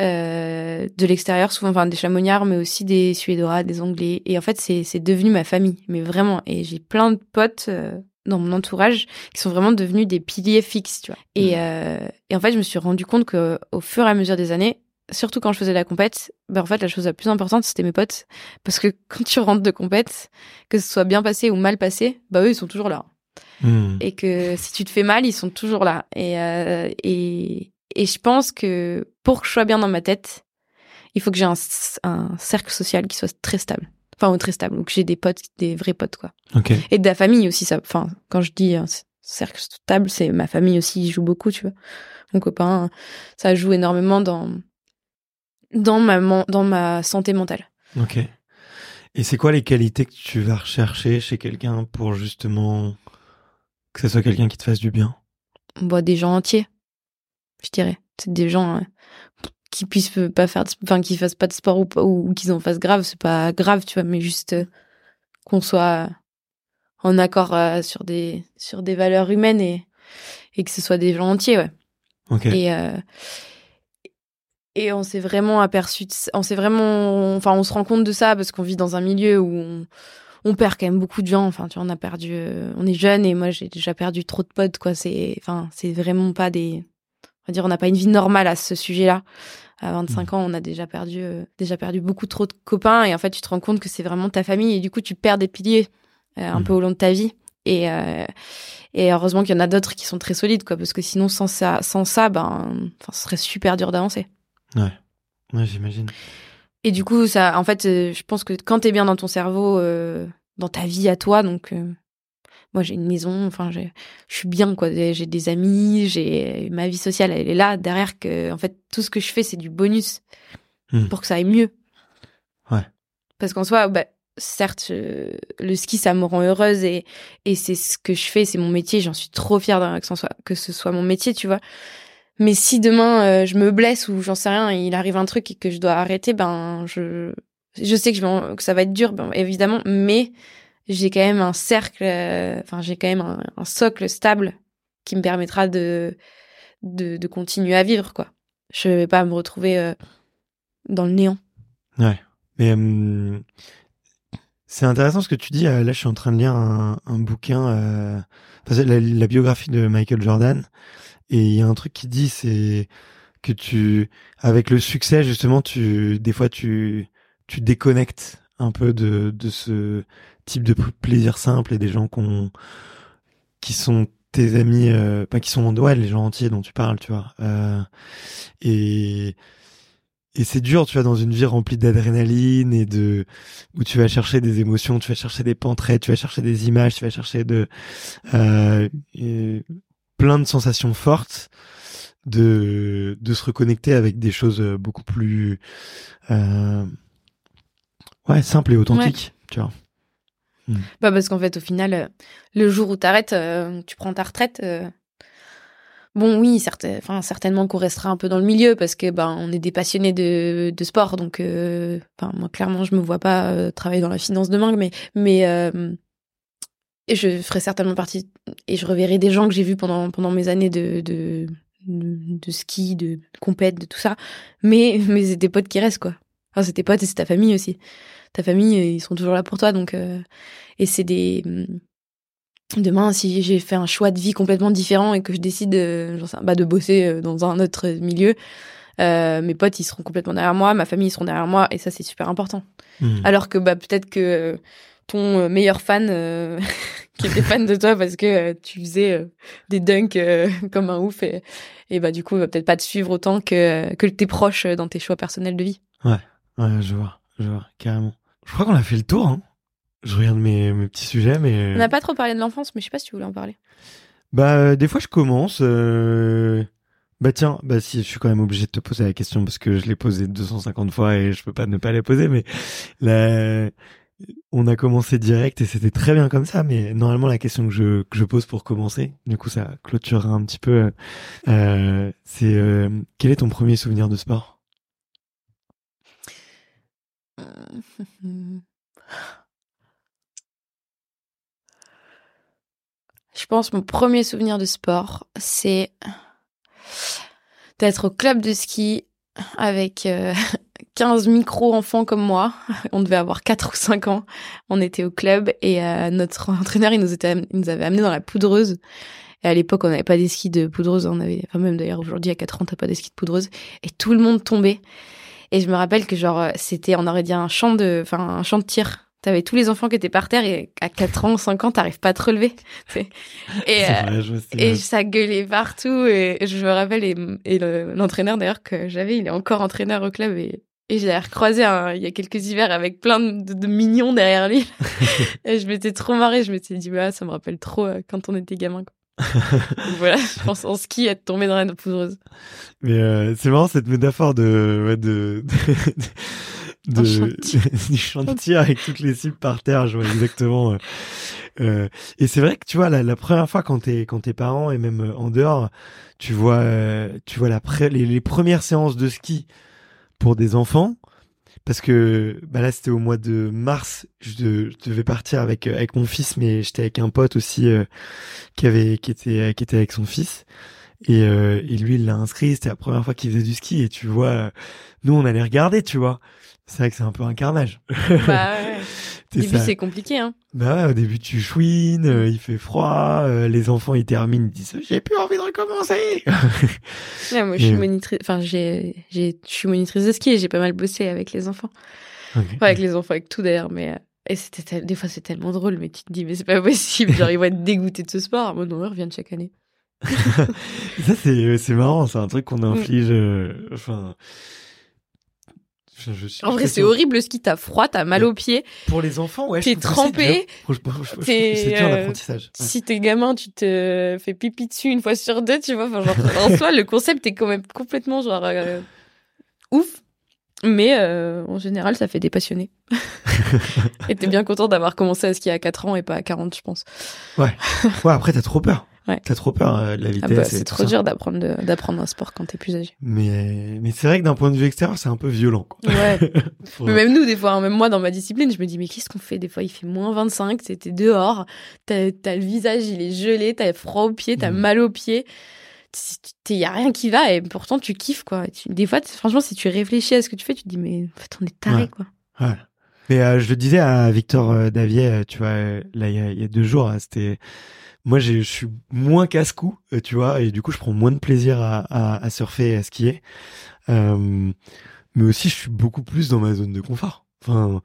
de l'extérieur souvent enfin des chamoniards mais aussi des suédois des anglais et en fait c'est devenu ma famille mais vraiment et j'ai plein de potes dans mon entourage qui sont vraiment devenus des piliers fixes tu vois et euh, et en fait je me suis rendu compte que au fur et à mesure des années surtout quand je faisais la compète ben en fait la chose la plus importante c'était mes potes parce que quand tu rentres de compète que ce soit bien passé ou mal passé bah eux ils sont toujours là Hmm. et que si tu te fais mal, ils sont toujours là. Et, euh, et, et je pense que pour que je sois bien dans ma tête, il faut que j'ai un, un cercle social qui soit très stable. Enfin, ou très stable, ou que j'ai des potes, des vrais potes, quoi. Et de la famille aussi, ça. Enfin, quand je dis un cercle stable, c'est ma famille aussi, il joue beaucoup, tu vois. Mon copain, ça joue énormément dans, dans ma, dans ma santé mentale. Ok. Et c'est quoi les qualités que tu vas rechercher chez quelqu'un pour justement que ce soit quelqu'un qui te fasse du bien? Bon, des gens entiers, je dirais. C'est des gens euh, qui puissent pas faire, enfin, qui fassent pas de sport ou, pas- ou, ou qu'ils en fassent grave. C'est pas grave, tu vois, mais juste euh, qu'on soit en accord euh, sur des sur des valeurs humaines et et que ce soit des gens entiers, ouais. Ok. Et euh, et on s'est vraiment aperçu, de ça- on s'est vraiment, enfin, on se rend compte de ça parce qu'on vit dans un milieu où on, on perd quand même beaucoup de gens. Enfin, tu vois, on a perdu, on est jeune et moi j'ai déjà perdu trop de potes, quoi. C'est, enfin, c'est vraiment pas des, on va dire, on n'a pas une vie normale à ce sujet-là. À 25 ans, on a déjà perdu, euh, déjà perdu beaucoup trop de copains et en fait, tu te rends compte que c'est vraiment ta famille et du coup, tu perds des piliers euh, un Mhm. peu au long de ta vie. Et, euh, et heureusement qu'il y en a d'autres qui sont très solides, quoi, parce que sinon, sans ça, sans ça, ben, ce serait super dur d'avancer. Ouais, j'imagine. Et du coup, ça, en fait, je pense que quand t'es bien dans ton cerveau, dans ta vie à toi, donc moi j'ai une maison, enfin, je suis bien quoi. J'ai des amis, j'ai ma vie sociale, elle est là derrière. Que en fait, tout ce que je fais, c'est du bonus Hmm. pour que ça aille mieux. Ouais. Parce qu'en soi, bah, certes, euh, le ski, ça me rend heureuse et et c'est ce que je fais, c'est mon métier. J'en suis trop fière que, ce soit, que ce soit mon métier, tu vois. Mais si demain euh, je me blesse ou j'en sais rien, il arrive un truc et que je dois arrêter, ben je je sais je que ça va être dur, ben, évidemment, mais j'ai quand même un cercle, euh, enfin j'ai quand même un, socle stable qui me permettra de, de continuer à vivre quoi. Je vais pas me retrouver euh, dans le néant. Ouais. Mais hum, c'est intéressant ce que tu dis. euh, Là, je suis en train de lire un, un bouquin, euh, la, la biographie de Michael Jordan, et il y a un truc qui dit, c'est que tu, avec le succès, justement, tu, des fois, tu, tu déconnectes un peu de, de ce type de plaisir simple et des gens qui sont tes amis, euh, pas qui sont, ouais, les gens entiers dont tu parles, tu vois. Euh, et et c'est dur, tu vois, dans une vie remplie d'adrénaline et de où tu vas chercher des émotions, tu vas chercher des portraits, tu vas chercher des images, tu vas chercher de euh, plein de sensations fortes, de de se reconnecter avec des choses beaucoup plus euh, ouais simples et authentiques, tu vois. Bah parce qu'en fait au final, euh, le jour où t'arrêtes, euh, tu prends ta retraite. euh, Bon oui, certes, enfin certainement qu'on restera un peu dans le milieu parce que ben on est des passionnés de, de sport, donc euh, enfin moi clairement je me vois pas euh, travailler dans la finance demain, mais mais euh, je ferai certainement partie et je reverrai des gens que j'ai vus pendant pendant mes années de de, de, de ski, de compète, de tout ça, mais mais c'est tes potes qui restent quoi. Enfin c'est tes potes et c'est ta famille aussi. Ta famille ils sont toujours là pour toi donc euh, et c'est des demain si j'ai fait un choix de vie complètement différent et que je décide euh, sais, bah, de bosser euh, dans un autre milieu euh, mes potes ils seront complètement derrière moi ma famille ils seront derrière moi et ça c'est super important Hmm. alors que bah peut-être que ton meilleur fan euh, qui était fan de toi parce que euh, tu faisais des dunks comme un ouf et, et bah du coup il va peut-être pas te suivre autant que que tes proches dans tes choix personnels de vie. Ouais, ouais, je vois, je vois carrément. Je crois qu'on a fait le tour. Hein. Je regarde mes, mes petits sujets, mais on n'a pas trop parlé de l'enfance, mais je sais pas si tu voulais en parler. Bah des fois je commence. Bah tiens, bah si, je suis quand même obligé de te poser la question parce que je l'ai posée 250 fois et je peux pas ne pas la poser, mais la... on a commencé direct et c'était très bien comme ça, mais normalement la question que je, que je pose pour commencer, du coup ça clôturera un petit peu, euh, c'est euh, quel est ton premier souvenir de sport? Je pense mon premier souvenir de sport, c'est d'être au club de ski avec 15 euh, micro-enfants comme moi. On devait avoir 4 ou 5 ans. On était au club et euh, notre entraîneur, il nous, avait amené dans la poudreuse. Et à l'époque, on n'avait pas des skis de poudreuse. On avait, enfin même d'ailleurs, aujourd'hui, à 4 ans, t'as pas des skis de poudreuse. Et tout le monde tombait. Et je me rappelle que genre, c'était, on aurait dit un champ de, enfin, un champ de tir. T'avais tous les enfants qui étaient par terre et à 4 ans, 5 ans, t'arrives pas à te relever. Et, euh, et ça gueulait partout. Et je me rappelle, et, l'entraîneur d'ailleurs que j'avais, il est encore entraîneur au club et, et j'ai recroisé il y a quelques hivers avec plein de, mignons derrière lui. et je m'étais trop marrée. Je m'étais dit, bah, ça me rappelle trop euh, quand on était gamin. voilà, je pense en ski être tombé dans la poudreuse. Mais euh, c'est marrant cette métaphore de, de, de de, du chantier avec toutes les cibles par terre, je vois exactement. Euh, euh, et c'est vrai que tu vois la, la première fois quand t'es quand tes parents et même en dehors, tu vois tu vois la les, les, premières séances de ski pour des enfants. Parce que bah là c'était au mois de mars, je, devais partir avec avec mon fils, mais j'étais avec un pote aussi qui avait qui était qui était avec son fils. Et, et lui, il l'a inscrit. C'était la première fois qu'il faisait du ski. Et tu vois, nous, on allait regarder, tu vois. C'est vrai que c'est un peu un carnage. Bah. Au début, c'est compliqué, hein. Bah au début, tu chouines, euh, il fait froid, euh, les enfants, ils terminent, ils disent, j'ai plus envie de recommencer. ouais, moi, je suis monitrice, enfin, j'ai, j'ai, je suis monitrice de ski et j'ai pas mal bossé avec les enfants. avec les enfants, avec tout d'ailleurs, mais, euh, et c'était, des fois, c'est tellement drôle, mais tu te dis, mais c'est pas possible, genre, ils vont être dégoûtés de ce sport. Moi, non, ils reviennent chaque année. ça, c'est, c'est marrant, c'est un truc qu'on mm. inflige, enfin, en vrai, c'est horrible le ski. T'as froid, t'as mal aux pieds. Pour les enfants, ouais. T'es trempé. C'est dur euh, l'apprentissage. Si t'es gamin, tu te fais pipi dessus une fois sur deux, tu vois. Enfin, genre, en soi, le concept est quand même complètement genre euh, ouf. Mais euh, en général, ça fait des passionnés. et t'es bien content d'avoir commencé à skier à 4 ans et pas à 40, je pense. Ouais. Ouais, après, t'as trop peur. Ouais. T'as trop peur euh, de la ah vitesse. bah, c'est trop dur d'apprendre d'apprendre un sport quand t'es plus âgé. Mais mais c'est vrai que d'un point de vue extérieur, c'est un peu violent. Quoi. Ouais. mais même nous, des fois, hein, même moi dans ma discipline, je me dis mais qu'est-ce qu'on fait? Des fois, il fait moins 25, c'était dehors, t'as as le visage, il est gelé, t'as froid aux pieds, t'as mm. mal aux pieds. Il y a rien qui va et pourtant tu kiffes quoi. des fois, franchement, si tu réfléchis à ce que tu fais, tu te dis mais en fait, on est taré quoi. Ouais. Mais euh, je le disais à Victor euh, Davier, tu vois, là il y a, y a, deux jours, hein, c'était moi je suis moins casse-cou, euh, tu vois, et du coup je prends moins de plaisir à, à, à surfer et à skier. Euh, mais aussi je suis beaucoup plus dans ma zone de confort. Enfin,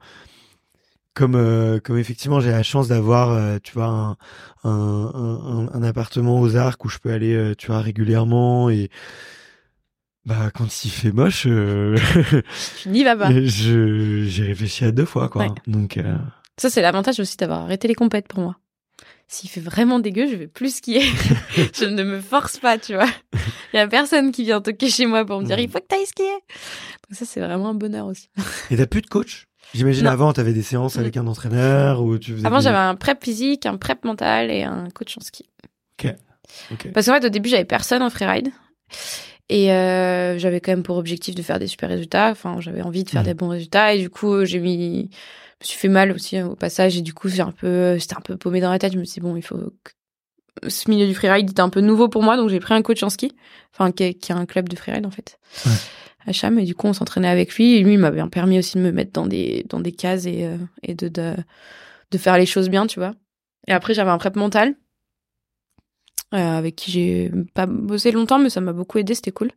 comme euh, comme effectivement j'ai la chance d'avoir, euh, tu vois, un, un, un, un, appartement aux Arcs où je peux aller, tu vois, régulièrement et bah quand il fait moche, tu n'y vas pas. Je j'ai réfléchi à deux fois quoi. Donc ça c'est l'avantage aussi d'avoir arrêté les compètes pour moi s'il fait vraiment dégueu, je vais plus skier. je ne me force pas, tu vois. Il y a personne qui vient toquer chez moi pour me dire il faut que tu ailles skier. Donc ça, c'est vraiment un bonheur aussi. Et t'as plus de coach? J'imagine avant, tu avais des séances avec un entraîneur ou tu faisais Avant, j'avais un prep physique, un prep mental et un coach en ski. Ok. Parce qu'en fait, au début, j'avais personne en freeride. Et euh, j'avais quand même pour objectif de faire des super résultats. Enfin, j'avais envie de faire des bons résultats. Et du coup, j'ai mis me suis fait mal aussi hein, au passage et du coup j'ai un peu c'était un peu paumé dans la tête. Je me suis dit bon il faut ce milieu du freeride était un peu nouveau pour moi donc j'ai pris un coach en ski. Enfin qui, qui a un club de freeride en fait. Ouais. à Cham et du coup on s'entraînait avec lui et lui il m'avait permis aussi de me mettre dans des dans des cases et euh, et de, de de faire les choses bien tu vois. Et après j'avais un prep mental euh, avec qui j'ai pas bossé longtemps mais ça m'a beaucoup aidé c'était cool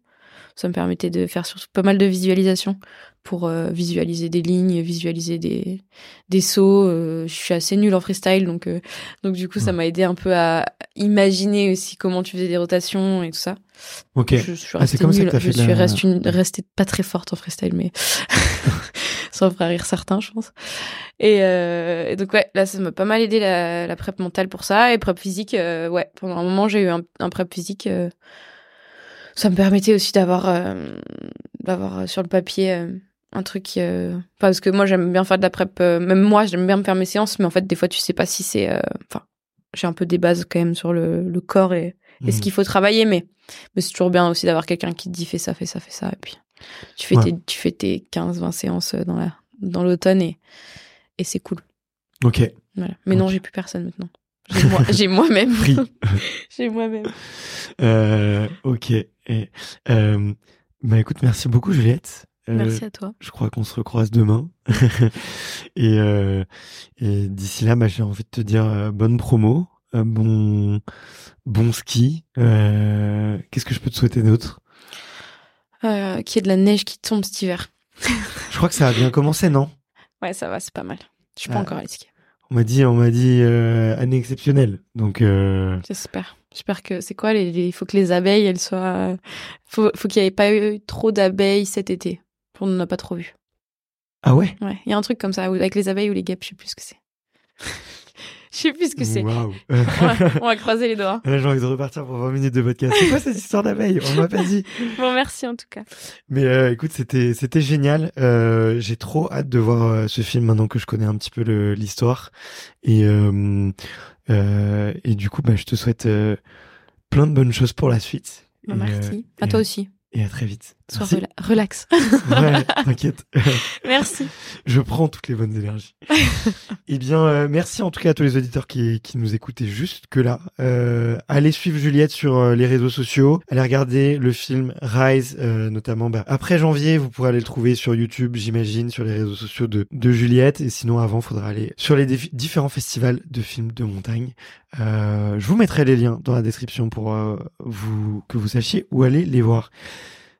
ça me permettait de faire surtout pas mal de visualisation pour euh, visualiser des lignes, visualiser des des sauts. Euh, je suis assez nulle en freestyle, donc euh, donc du coup ça m'a aidé un peu à imaginer aussi comment tu faisais des rotations et tout ça. Ok. Je, je suis Ah, restée comme ça que t'as Je fait suis la- une- restée pas très forte en freestyle, mais ça fera rire certains, je pense. Et, et donc ouais, là ça m'a pas mal aidé la, la prep mentale pour ça et prep physique. ouais, pendant un moment j'ai eu un, un prep physique. Ça me permettait aussi d'avoir euh, d'avoir euh, sur le papier euh, un truc qui, euh, enfin, parce que moi j'aime bien faire de la prep même moi j'aime bien me faire mes séances mais en fait des fois tu sais pas si c'est enfin j'ai un peu des bases quand même sur le, le corps et, et ce Mhm. qu'il faut travailler mais mais c'est toujours bien aussi d'avoir quelqu'un qui te dit fais ça fais ça fais ça et puis tu fais Ouais. tes tu fais tes 15 20 séances dans la dans l'automne et et c'est cool Ok. voilà mais non Ok. j'ai plus personne maintenant j'ai moi moi-même Free. j'ai moi-même Euh, ok. Et, euh, bah écoute, merci beaucoup Juliette. Euh, merci à toi Je crois qu'on se recroise demain. et et d'ici là, bah, j'ai envie de te dire bonne promo, bon bon ski. Qu'est-ce que je peux te souhaiter d'autre? Qu'il y ait de la neige qui tombe cet hiver Je crois que ça a bien commencé, non? Ouais ça va c'est pas mal je suis pas encore allée skier On m'a dit, on m'a dit euh, année exceptionnelle. Donc euh, J'espère. J'espère que c'est quoi Il faut que les abeilles, elles soient. Faut, faut qu'il n'y ait pas eu trop d'abeilles cet été. On n'en a pas trop vu. ah ouais? Ouais, il y a un truc comme ça avec les abeilles ou les guêpes, je sais plus ce que c'est. Je sais plus ce que c'est. Waouh. On va croiser les doigts. Là, j'ai envie de repartir pour 20 minutes de podcast. C'est quoi cette histoire d'abeille? On m'a pas dit. Bon, merci en tout cas. Mais euh, écoute, c'était c'était génial. Euh, j'ai trop hâte de voir euh, ce film maintenant que je connais un petit peu l'histoire. Et euh, et du coup, bah, je te souhaite plein de bonnes choses pour la suite. Bon, Et, merci. à toi aussi. Et à très vite. Sois rela- relax. Ouais, t'inquiète. merci. Je prends toutes les bonnes énergies. eh bien, euh, merci en tout cas à tous les auditeurs qui, qui nous écoutaient juste que là. Euh, allez suivre Juliette sur euh, les réseaux sociaux. Allez regarder le film Rise, euh, notamment. bah, après janvier, vous pourrez aller le trouver sur YouTube, j'imagine, sur les réseaux sociaux de, de Juliette. Et sinon, avant, faudra aller sur les différents festivals de films de montagne. Euh, je vous mettrai les liens dans la description pour euh, vous que vous sachiez où aller les voir.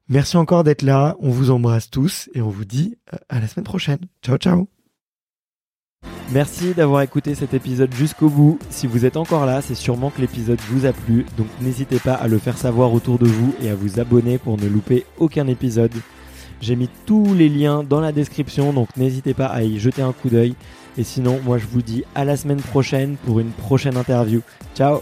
Merci encore d'être là. On vous embrasse tous et on vous dit euh, à la semaine prochaine. Ciao, ciao. Merci d'avoir écouté cet épisode jusqu'au bout. Si vous êtes encore là, c'est sûrement que l'épisode vous a plu. Donc n'hésitez pas à le faire savoir autour de vous et à vous abonner pour ne louper aucun épisode. J'ai mis tous les liens dans la description, donc n'hésitez pas à y jeter un coup d'œil. Et sinon, moi je vous dis à la semaine prochaine pour une prochaine interview. Ciao